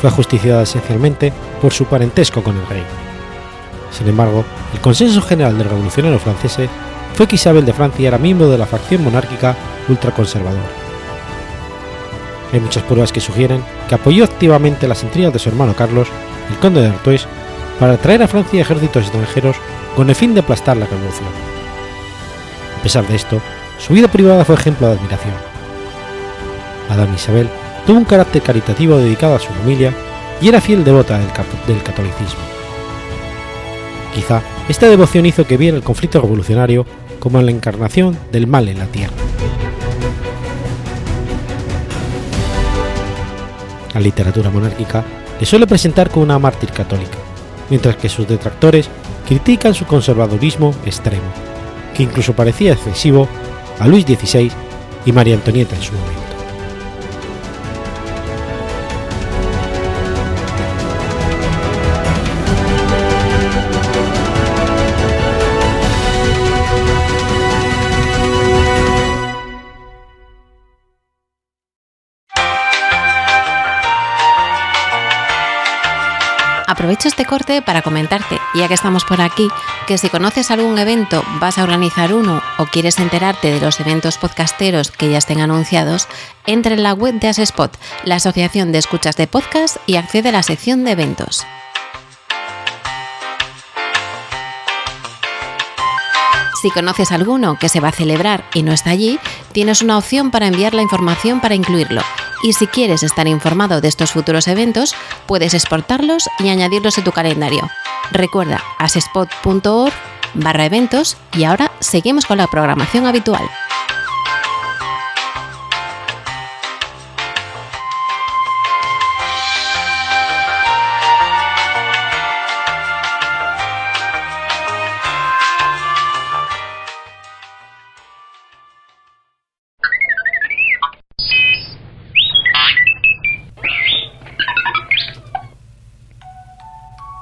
Fue ajusticiada esencialmente por su parentesco con el rey. Sin embargo, el consenso general del revolucionario francés fue que Isabel de Francia era miembro de la facción monárquica ultraconservadora. Hay muchas pruebas que sugieren que apoyó activamente las intrigas de su hermano Carlos, el conde de Artois, para atraer a Francia ejércitos extranjeros con el fin de aplastar la revolución. A pesar de esto, su vida privada fue ejemplo de admiración. Madame Isabel tuvo un carácter caritativo dedicado a su familia y era fiel devota del, del catolicismo. Quizá esta devoción hizo que viera el conflicto revolucionario como la encarnación del mal en la tierra. La literatura monárquica le suele presentar como una mártir católica, mientras que sus detractores critican su conservadurismo extremo, que incluso parecía excesivo a Luis XVI y María Antonieta en su momento. '" Aprovecho este corte para comentarte, ya que estamos por aquí, que si conoces algún evento, vas a organizar uno o quieres enterarte de los eventos podcasteros que ya estén anunciados, entra en la web de Asespot, la Asociación de Escuchas de Podcast, y accede a la sección de eventos. Si conoces alguno que se va a celebrar y no está allí, tienes una opción para enviar la información para incluirlo. Y si quieres estar informado de estos futuros eventos, puedes exportarlos y añadirlos a tu calendario. Recuerda asespot.org barra eventos y ahora seguimos con la programación habitual.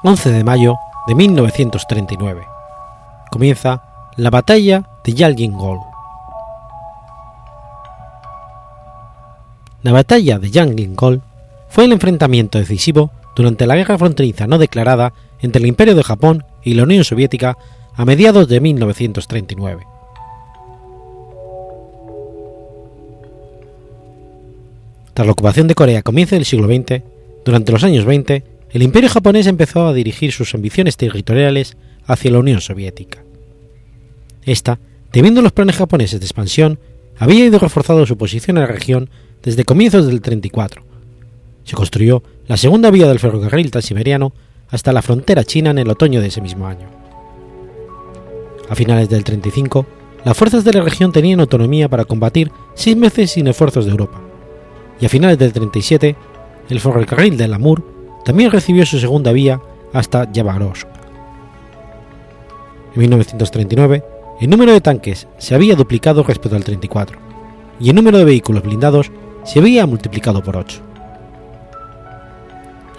11 de mayo de 1939. Comienza la batalla de Yalgin-Gol. La batalla de Yalgin-Gol fue el enfrentamiento decisivo durante la guerra fronteriza no declarada entre el Imperio de Japón y la Unión Soviética a mediados de 1939. Tras la ocupación de Corea a comienzos del siglo XX, durante los años 20, el imperio japonés empezó a dirigir sus ambiciones territoriales hacia la Unión Soviética. Esta, temiendo los planes japoneses de expansión, había ido reforzando su posición en la región desde comienzos del 34. Se construyó la segunda vía del ferrocarril transiberiano hasta la frontera china en el otoño de ese mismo año. A finales del 35, las fuerzas de la región tenían autonomía para combatir seis meses sin esfuerzos de Europa, y a finales del 37, el ferrocarril de Lamur también recibió su segunda vía hasta Yavarosk. En 1939, el número de tanques se había duplicado respecto al 34, y el número de vehículos blindados se había multiplicado por 8.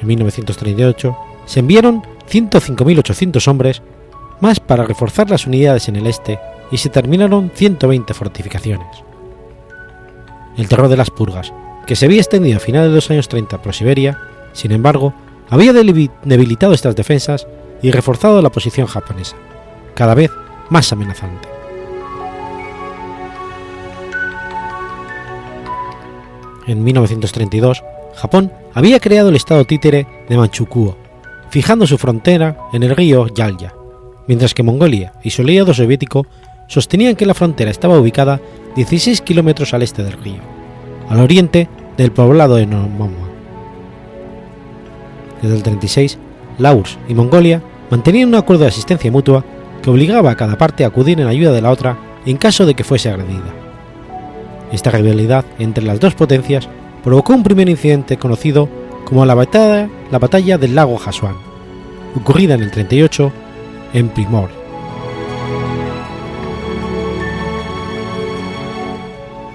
En 1938 se enviaron 105.800 hombres más para reforzar las unidades en el este y se terminaron 120 fortificaciones. El terror de las purgas, que se había extendido a finales de los años 30 por Siberia, sin embargo, había debilitado estas defensas y reforzado la posición japonesa, cada vez más amenazante. En 1932, Japón había creado el estado títere de Manchukuo, fijando su frontera en el río Yalya, mientras que Mongolia y su aliado soviético sostenían que la frontera estaba ubicada 16 kilómetros al este del río, al oriente del poblado de Nomoma. Desde el 36, la URSS y Mongolia mantenían un acuerdo de asistencia mutua que obligaba a cada parte a acudir en ayuda de la otra en caso de que fuese agredida. Esta rivalidad entre las dos potencias provocó un primer incidente conocido como la batalla, la batalla del lago Hasuan, ocurrida en el 38 en Primor.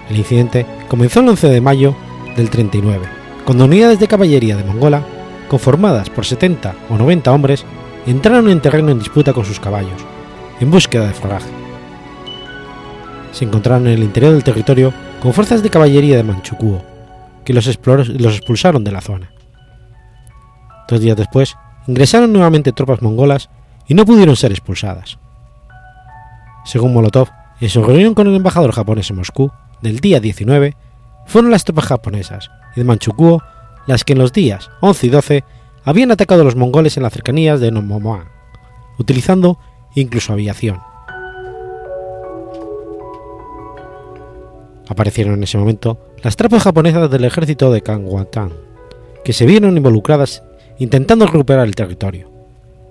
El incidente comenzó el 11 de mayo del 39, cuando unidades de caballería de Mongola, conformadas por 70 o 90 hombres, entraron en terreno en disputa con sus caballos, en búsqueda de forraje. Se encontraron en el interior del territorio con fuerzas de caballería de Manchukuo, que los, los expulsaron de la zona. Dos días después, ingresaron nuevamente tropas mongolas y no pudieron ser expulsadas. Según Molotov, en su reunión con el embajador japonés en Moscú del día 19, fueron las tropas japonesas y de Manchukuo las que en los días 11 y 12 habían atacado a los mongoles en las cercanías de Nomomoa, utilizando incluso aviación. Aparecieron en ese momento las tropas japonesas del ejército de Kangwatan, que se vieron involucradas intentando recuperar el territorio,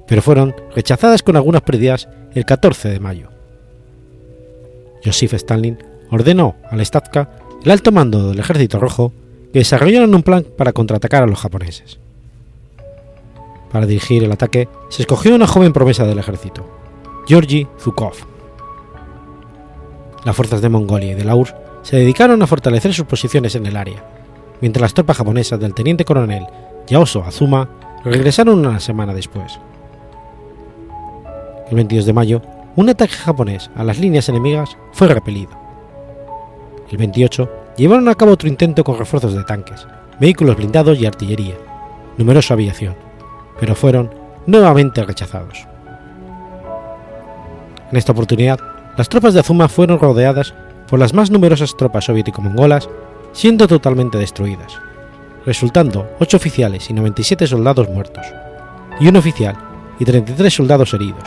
pero fueron rechazadas con algunas pérdidas el 14 de mayo. Joseph Stalin ordenó al Stavka, el alto mando del ejército rojo, que desarrollaran un plan para contraatacar a los japoneses. Para dirigir el ataque se escogió una joven promesa del ejército, Georgi Zhukov. Las fuerzas de Mongolia y de la URSS se dedicaron a fortalecer sus posiciones en el área, mientras las tropas japonesas del teniente coronel Yaoso Azuma regresaron una semana después. El 22 de mayo, un ataque japonés a las líneas enemigas fue repelido. El 28 llevaron a cabo otro intento con refuerzos de tanques, vehículos blindados y artillería, numerosa aviación, pero fueron nuevamente rechazados. En esta oportunidad, las tropas de Azuma fueron rodeadas por las más numerosas tropas soviético-mongolas, siendo totalmente destruidas, resultando 8 oficiales y 97 soldados muertos, y un oficial y 33 soldados heridos.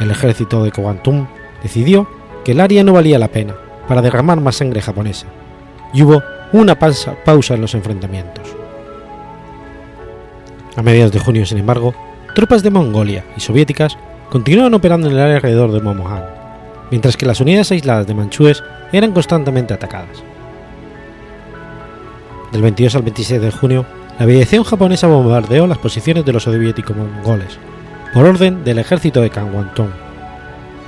El ejército de Kwantum decidió que el área no valía la pena para derramar más sangre japonesa, y hubo una pausa en los enfrentamientos. A mediados de junio, sin embargo, tropas de Mongolia y soviéticas continuaron operando en el área alrededor de Momohan, mientras que las unidades aisladas de manchúes eran constantemente atacadas. Del 22 al 26 de junio, la aviación japonesa bombardeó las posiciones de los soviéticos mongoles, por orden del ejército de Kangwantong,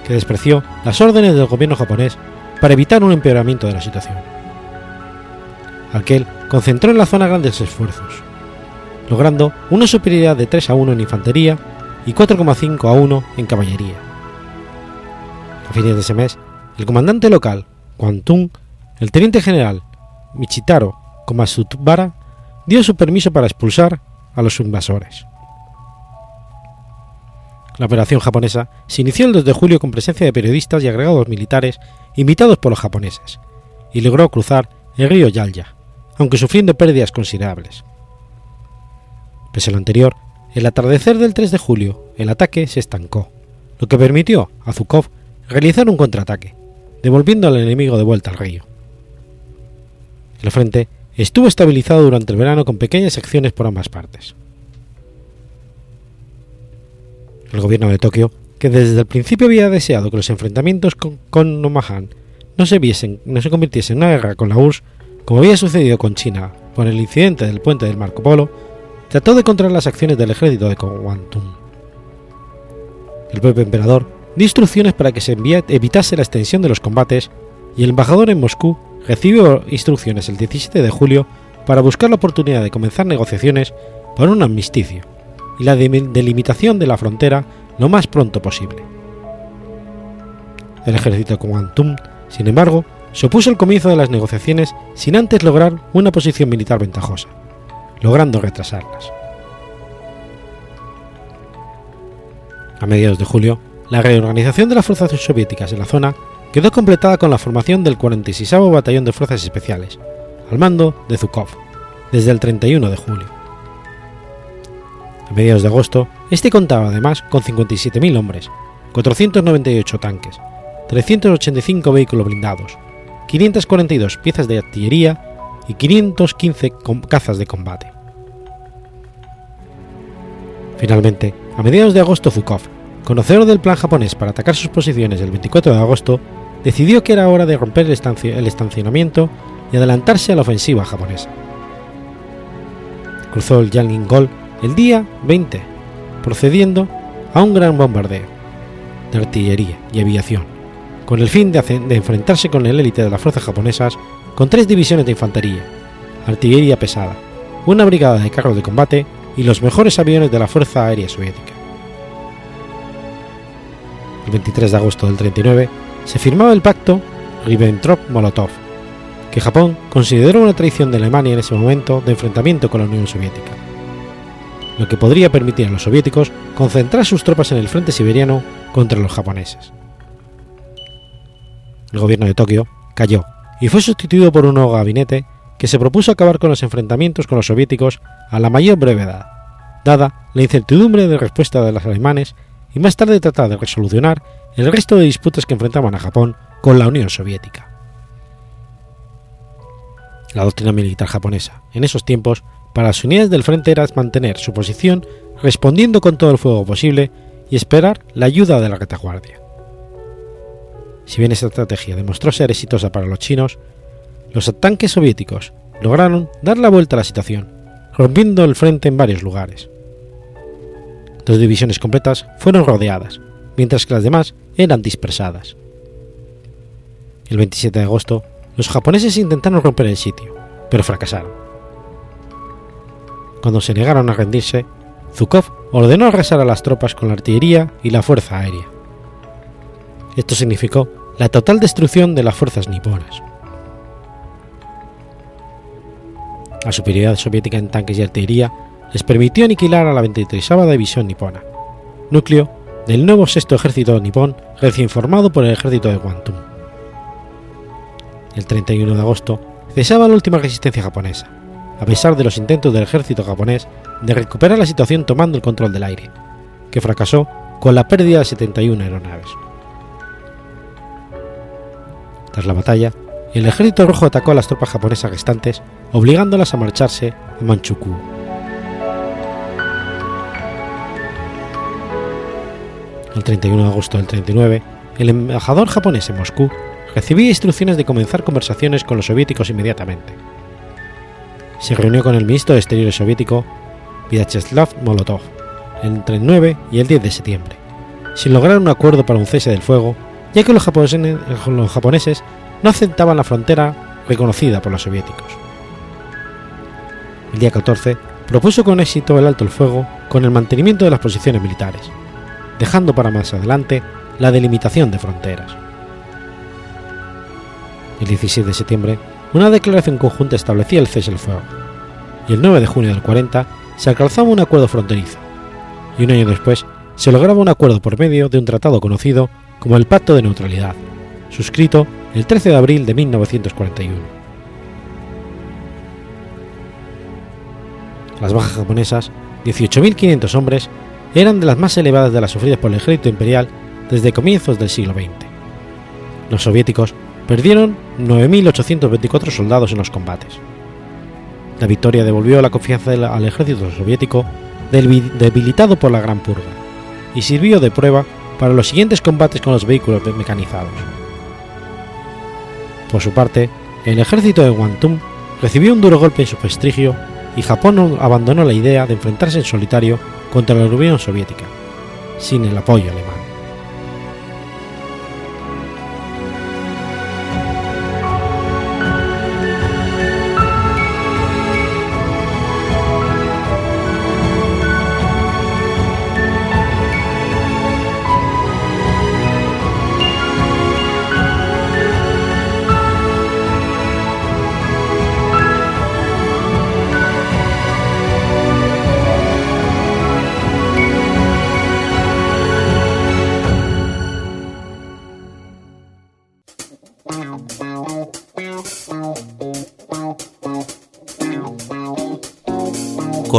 que despreció las órdenes del gobierno japonés para evitar un empeoramiento de la situación. Aquel concentró en la zona grandes esfuerzos, logrando una superioridad de 3 a 1 en infantería y 4,5 a 1 en caballería. A fines de ese mes, el comandante local, Kwantung, el teniente general Michitaro Komatsubara, dio su permiso para expulsar a los invasores. La operación japonesa se inició el 2 de julio con presencia de periodistas y agregados militares invitados por los japoneses, y logró cruzar el río Yalya, aunque sufriendo pérdidas considerables. Pese a lo anterior, el atardecer del 3 de julio, el ataque se estancó, lo que permitió a Zhukov realizar un contraataque, devolviendo al enemigo de vuelta al río. El frente estuvo estabilizado durante el verano con pequeñas secciones por ambas partes. El gobierno de Tokio, que desde el principio había deseado que los enfrentamientos con, Nomahan no se, viesen, no se convirtiesen en una guerra con la URSS, como había sucedido con China por el incidente del puente del Marco Polo, trató de controlar las acciones del ejército de Kwantung. El propio emperador dio instrucciones para que se evitase la extensión de los combates y el embajador en Moscú recibió instrucciones el 17 de julio para buscar la oportunidad de comenzar negociaciones para un amnisticio y la delimitación de la frontera lo más pronto posible. El ejército de Kwantung, sin embargo, se opuso al comienzo de las negociaciones sin antes lograr una posición militar ventajosa, logrando retrasarlas. A mediados de julio, la reorganización de las fuerzas soviéticas en la zona quedó completada con la formación del 46 Batallón de Fuerzas Especiales, al mando de Zhukov, desde el 31 de julio. A mediados de agosto, este contaba además con 57.000 hombres, 498 tanques, 385 vehículos blindados, 542 piezas de artillería y 515 cazas de combate. Finalmente, a mediados de agosto Zhukov, conocedor del plan japonés para atacar sus posiciones el 24 de agosto, decidió que era hora de romper el, estacionamiento y adelantarse a la ofensiva japonesa. Cruzó el Yangingol el día 20, procediendo a un gran bombardeo de artillería y aviación, con el fin de, enfrentarse con el élite de las fuerzas japonesas con tres divisiones de infantería, artillería pesada, una brigada de carros de combate y los mejores aviones de la Fuerza Aérea Soviética. El 23 de agosto del 39 se firmaba el pacto Ribbentrop-Molotov, que Japón consideró una traición de Alemania en ese momento de enfrentamiento con la Unión Soviética, lo que podría permitir a los soviéticos concentrar sus tropas en el frente siberiano contra los japoneses. El gobierno de Tokio cayó y fue sustituido por un nuevo gabinete que se propuso acabar con los enfrentamientos con los soviéticos a la mayor brevedad, dada la incertidumbre de respuesta de los alemanes y más tarde tratar de resolucionar el resto de disputas que enfrentaban a Japón con la Unión Soviética. La doctrina militar japonesa en esos tiempos para las unidades del frente era mantener su posición respondiendo con todo el fuego posible y esperar la ayuda de la retaguardia. Si bien esta estrategia demostró ser exitosa para los chinos, los tanques soviéticos lograron dar la vuelta a la situación, rompiendo el frente en varios lugares. Dos divisiones completas fueron rodeadas, mientras que las demás eran dispersadas. El 27 de agosto, los japoneses intentaron romper el sitio, pero fracasaron. Cuando se negaron a rendirse, Zhukov ordenó arrasar a las tropas con la artillería y la fuerza aérea. Esto significó la total destrucción de las fuerzas niponas. La superioridad soviética en tanques y artillería les permitió aniquilar a la 23 División nipona, núcleo del nuevo sexto ejército nipón recién formado por el ejército de Kwantung. El 31 de agosto cesaba la última resistencia japonesa, a pesar de los intentos del ejército japonés de recuperar la situación tomando el control del aire, que fracasó con la pérdida de 71 aeronaves. Tras la batalla, el ejército rojo atacó a las tropas japonesas restantes, obligándolas a marcharse a Manchukuo. El 31 de agosto del 39, el embajador japonés en Moscú recibía instrucciones de comenzar conversaciones con los soviéticos inmediatamente. Se reunió con el ministro de Exteriores soviético, Vyacheslav Molotov, entre el 9 y el 10 de septiembre, sin lograr un acuerdo para un cese del fuego, ya que los japoneses, los japoneses no aceptaban la frontera reconocida por los soviéticos. El día 14 propuso con éxito el alto el fuego con el mantenimiento de las posiciones militares, dejando para más adelante la delimitación de fronteras. El 16 de septiembre, una declaración conjunta establecía el cese del fuego, y el 9 de junio del 40 se alcanzaba un acuerdo fronterizo, y un año después se lograba un acuerdo por medio de un tratado conocido como el Pacto de Neutralidad, suscrito el 13 de abril de 1941. Las bajas japonesas, 18.500 hombres, eran de las más elevadas de las sufridas por el ejército imperial desde comienzos del siglo XX. Los soviéticos perdieron 9.824 soldados en los combates. La victoria devolvió la confianza al ejército soviético debilitado por la Gran Purga y sirvió de prueba para los siguientes combates con los vehículos mecanizados. Por su parte, el ejército de Guantum recibió un duro golpe en su prestigio y Japón abandonó la idea de enfrentarse en solitario contra la Unión Soviética, sin el apoyo alemán.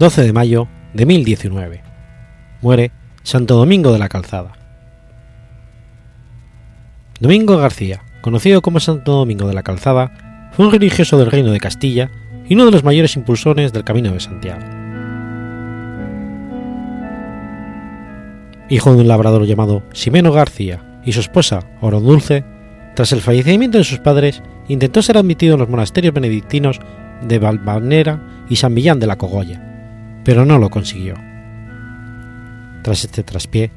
...12 de mayo de 1019... ...muere Santo Domingo de la Calzada. Domingo García, conocido como Santo Domingo de la Calzada, fue un religioso del Reino de Castilla y uno de los mayores impulsores del Camino de Santiago. Hijo de un labrador llamado Ximeno García y su esposa Dulce, tras el fallecimiento de sus padres, intentó ser admitido en los monasterios benedictinos de Valvanera y San Millán de la Cogolla, pero no lo consiguió. Tras este traspié,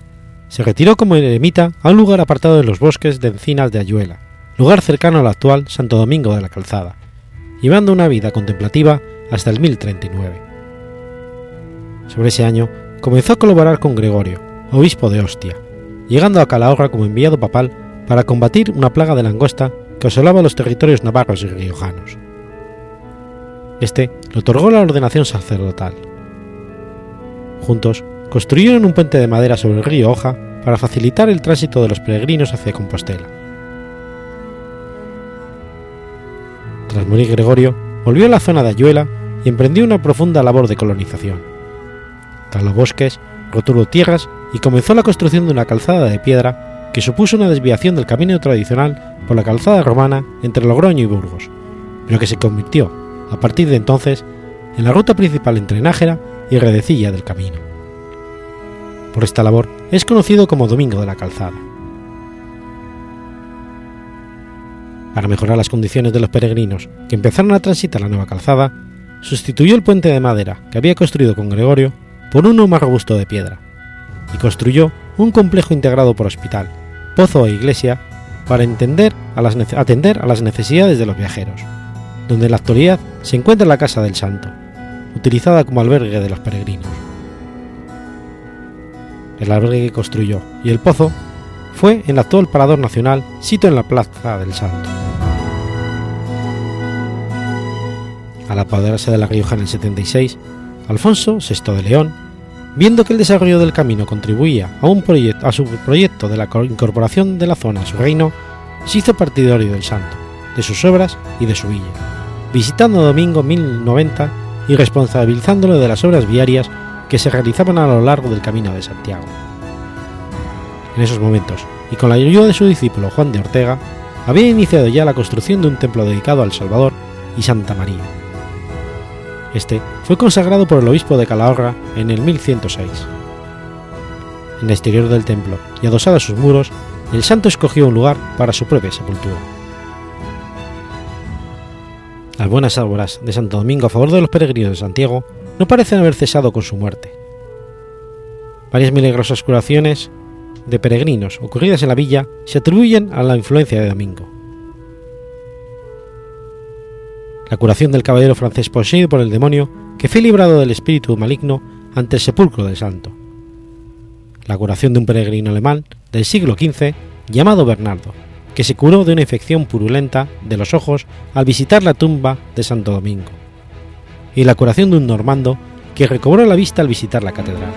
se retiró como eremita a un lugar apartado de los bosques de encinas de Ayuela, lugar cercano al actual Santo Domingo de la Calzada, llevando una vida contemplativa hasta el 1039. Sobre ese año comenzó a colaborar con Gregorio, obispo de Ostia, llegando a Calahorra como enviado papal para combatir una plaga de langosta que asolaba los territorios navarros y riojanos. Este le otorgó la ordenación sacerdotal. Juntos construyeron un puente de madera sobre el río Oja para facilitar el tránsito de los peregrinos hacia Compostela. Tras morir Gregorio, volvió a la zona de Ayuela y emprendió una profunda labor de colonización. Taló bosques, rotuló tierras y comenzó la construcción de una calzada de piedra que supuso una desviación del camino tradicional por la calzada romana entre Logroño y Burgos, pero que se convirtió, a partir de entonces, en la ruta principal entre Nájera y Redecilla del camino. Por esta labor es conocido como Domingo de la Calzada. Para mejorar las condiciones de los peregrinos que empezaron a transitar la nueva calzada, sustituyó el puente de madera que había construido con Gregorio por uno más robusto de piedra, y construyó un complejo integrado por hospital, pozo e iglesia para atender a las necesidades de los viajeros, donde en la actualidad se encuentra la Casa del Santo, utilizada como albergue de los peregrinos el albergue que construyó, y el pozo fue el actual Parador Nacional, sito en la Plaza del Santo. Al apoderarse de la Rioja en el 76, Alfonso VI de León, viendo que el desarrollo del camino contribuía a, un proyecto, a su proyecto de la incorporación de la zona a su reino, se hizo partidario del santo, de sus obras y de su villa, visitando Domingo 1090 y responsabilizándolo de las obras viarias que se realizaban a lo largo del Camino de Santiago. En esos momentos, y con la ayuda de su discípulo Juan de Ortega, había iniciado ya la construcción de un templo dedicado al Salvador y Santa María. Este fue consagrado por el obispo de Calahorra en el 1106. En el exterior del templo y adosado a sus muros, el santo escogió un lugar para su propia sepultura. Las buenas obras de Santo Domingo a favor de los peregrinos de Santiago no parecen haber cesado con su muerte. Varias milagrosas curaciones de peregrinos ocurridas en la villa se atribuyen a la influencia de Domingo. La curación del caballero francés poseído por el demonio que fue librado del espíritu maligno ante el sepulcro del santo. La curación de un peregrino alemán del siglo XV llamado Bernardo, que se curó de una infección purulenta de los ojos al visitar la tumba de Santo Domingo y la curación de un normando que recobró la vista al visitar la catedral.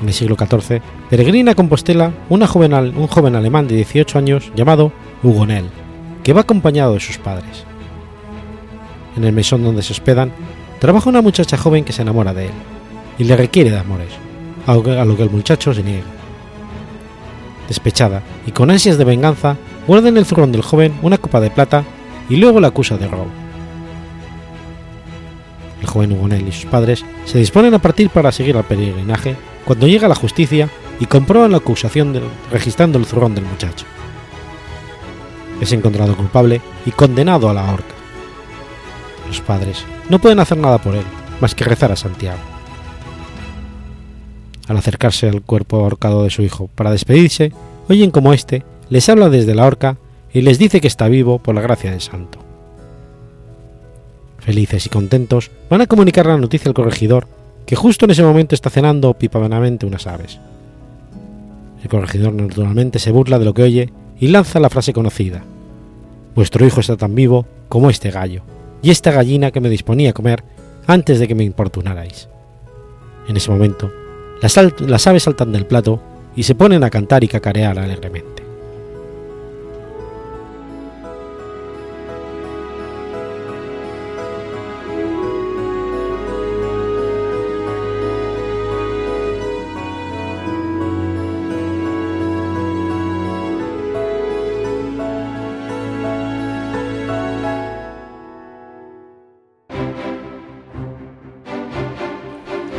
En el siglo XIV, peregrina a Compostela una joven, un joven alemán de 18 años llamado Hugonel, que va acompañado de sus padres. En el mesón donde se hospedan, trabaja una muchacha joven que se enamora de él y le requiere de amores, a lo que el muchacho se niega. Despechada y con ansias de venganza, guarda en el zurrón del joven una copa de plata y luego la acusa de robo. El joven Hugonel y sus padres se disponen a partir para seguir al peregrinaje cuando llega la justicia y comprueban la acusación registrando el zurrón del muchacho. Es encontrado culpable y condenado a la horca. Los padres no pueden hacer nada por él, más que rezar a Santiago. Al acercarse al cuerpo ahorcado de su hijo para despedirse, oyen como éste les habla desde la horca y les dice que está vivo por la gracia del santo. Felices y contentos, van a comunicar la noticia al corregidor, que justo en ese momento está cenando pipavanamente unas aves. El corregidor naturalmente se burla de lo que oye y lanza la frase conocida. Vuestro hijo está tan vivo como este gallo, y esta gallina que me disponía a comer antes de que me importunarais. En ese momento, las, aves saltan del plato y se ponen a cantar y cacarear alegremente.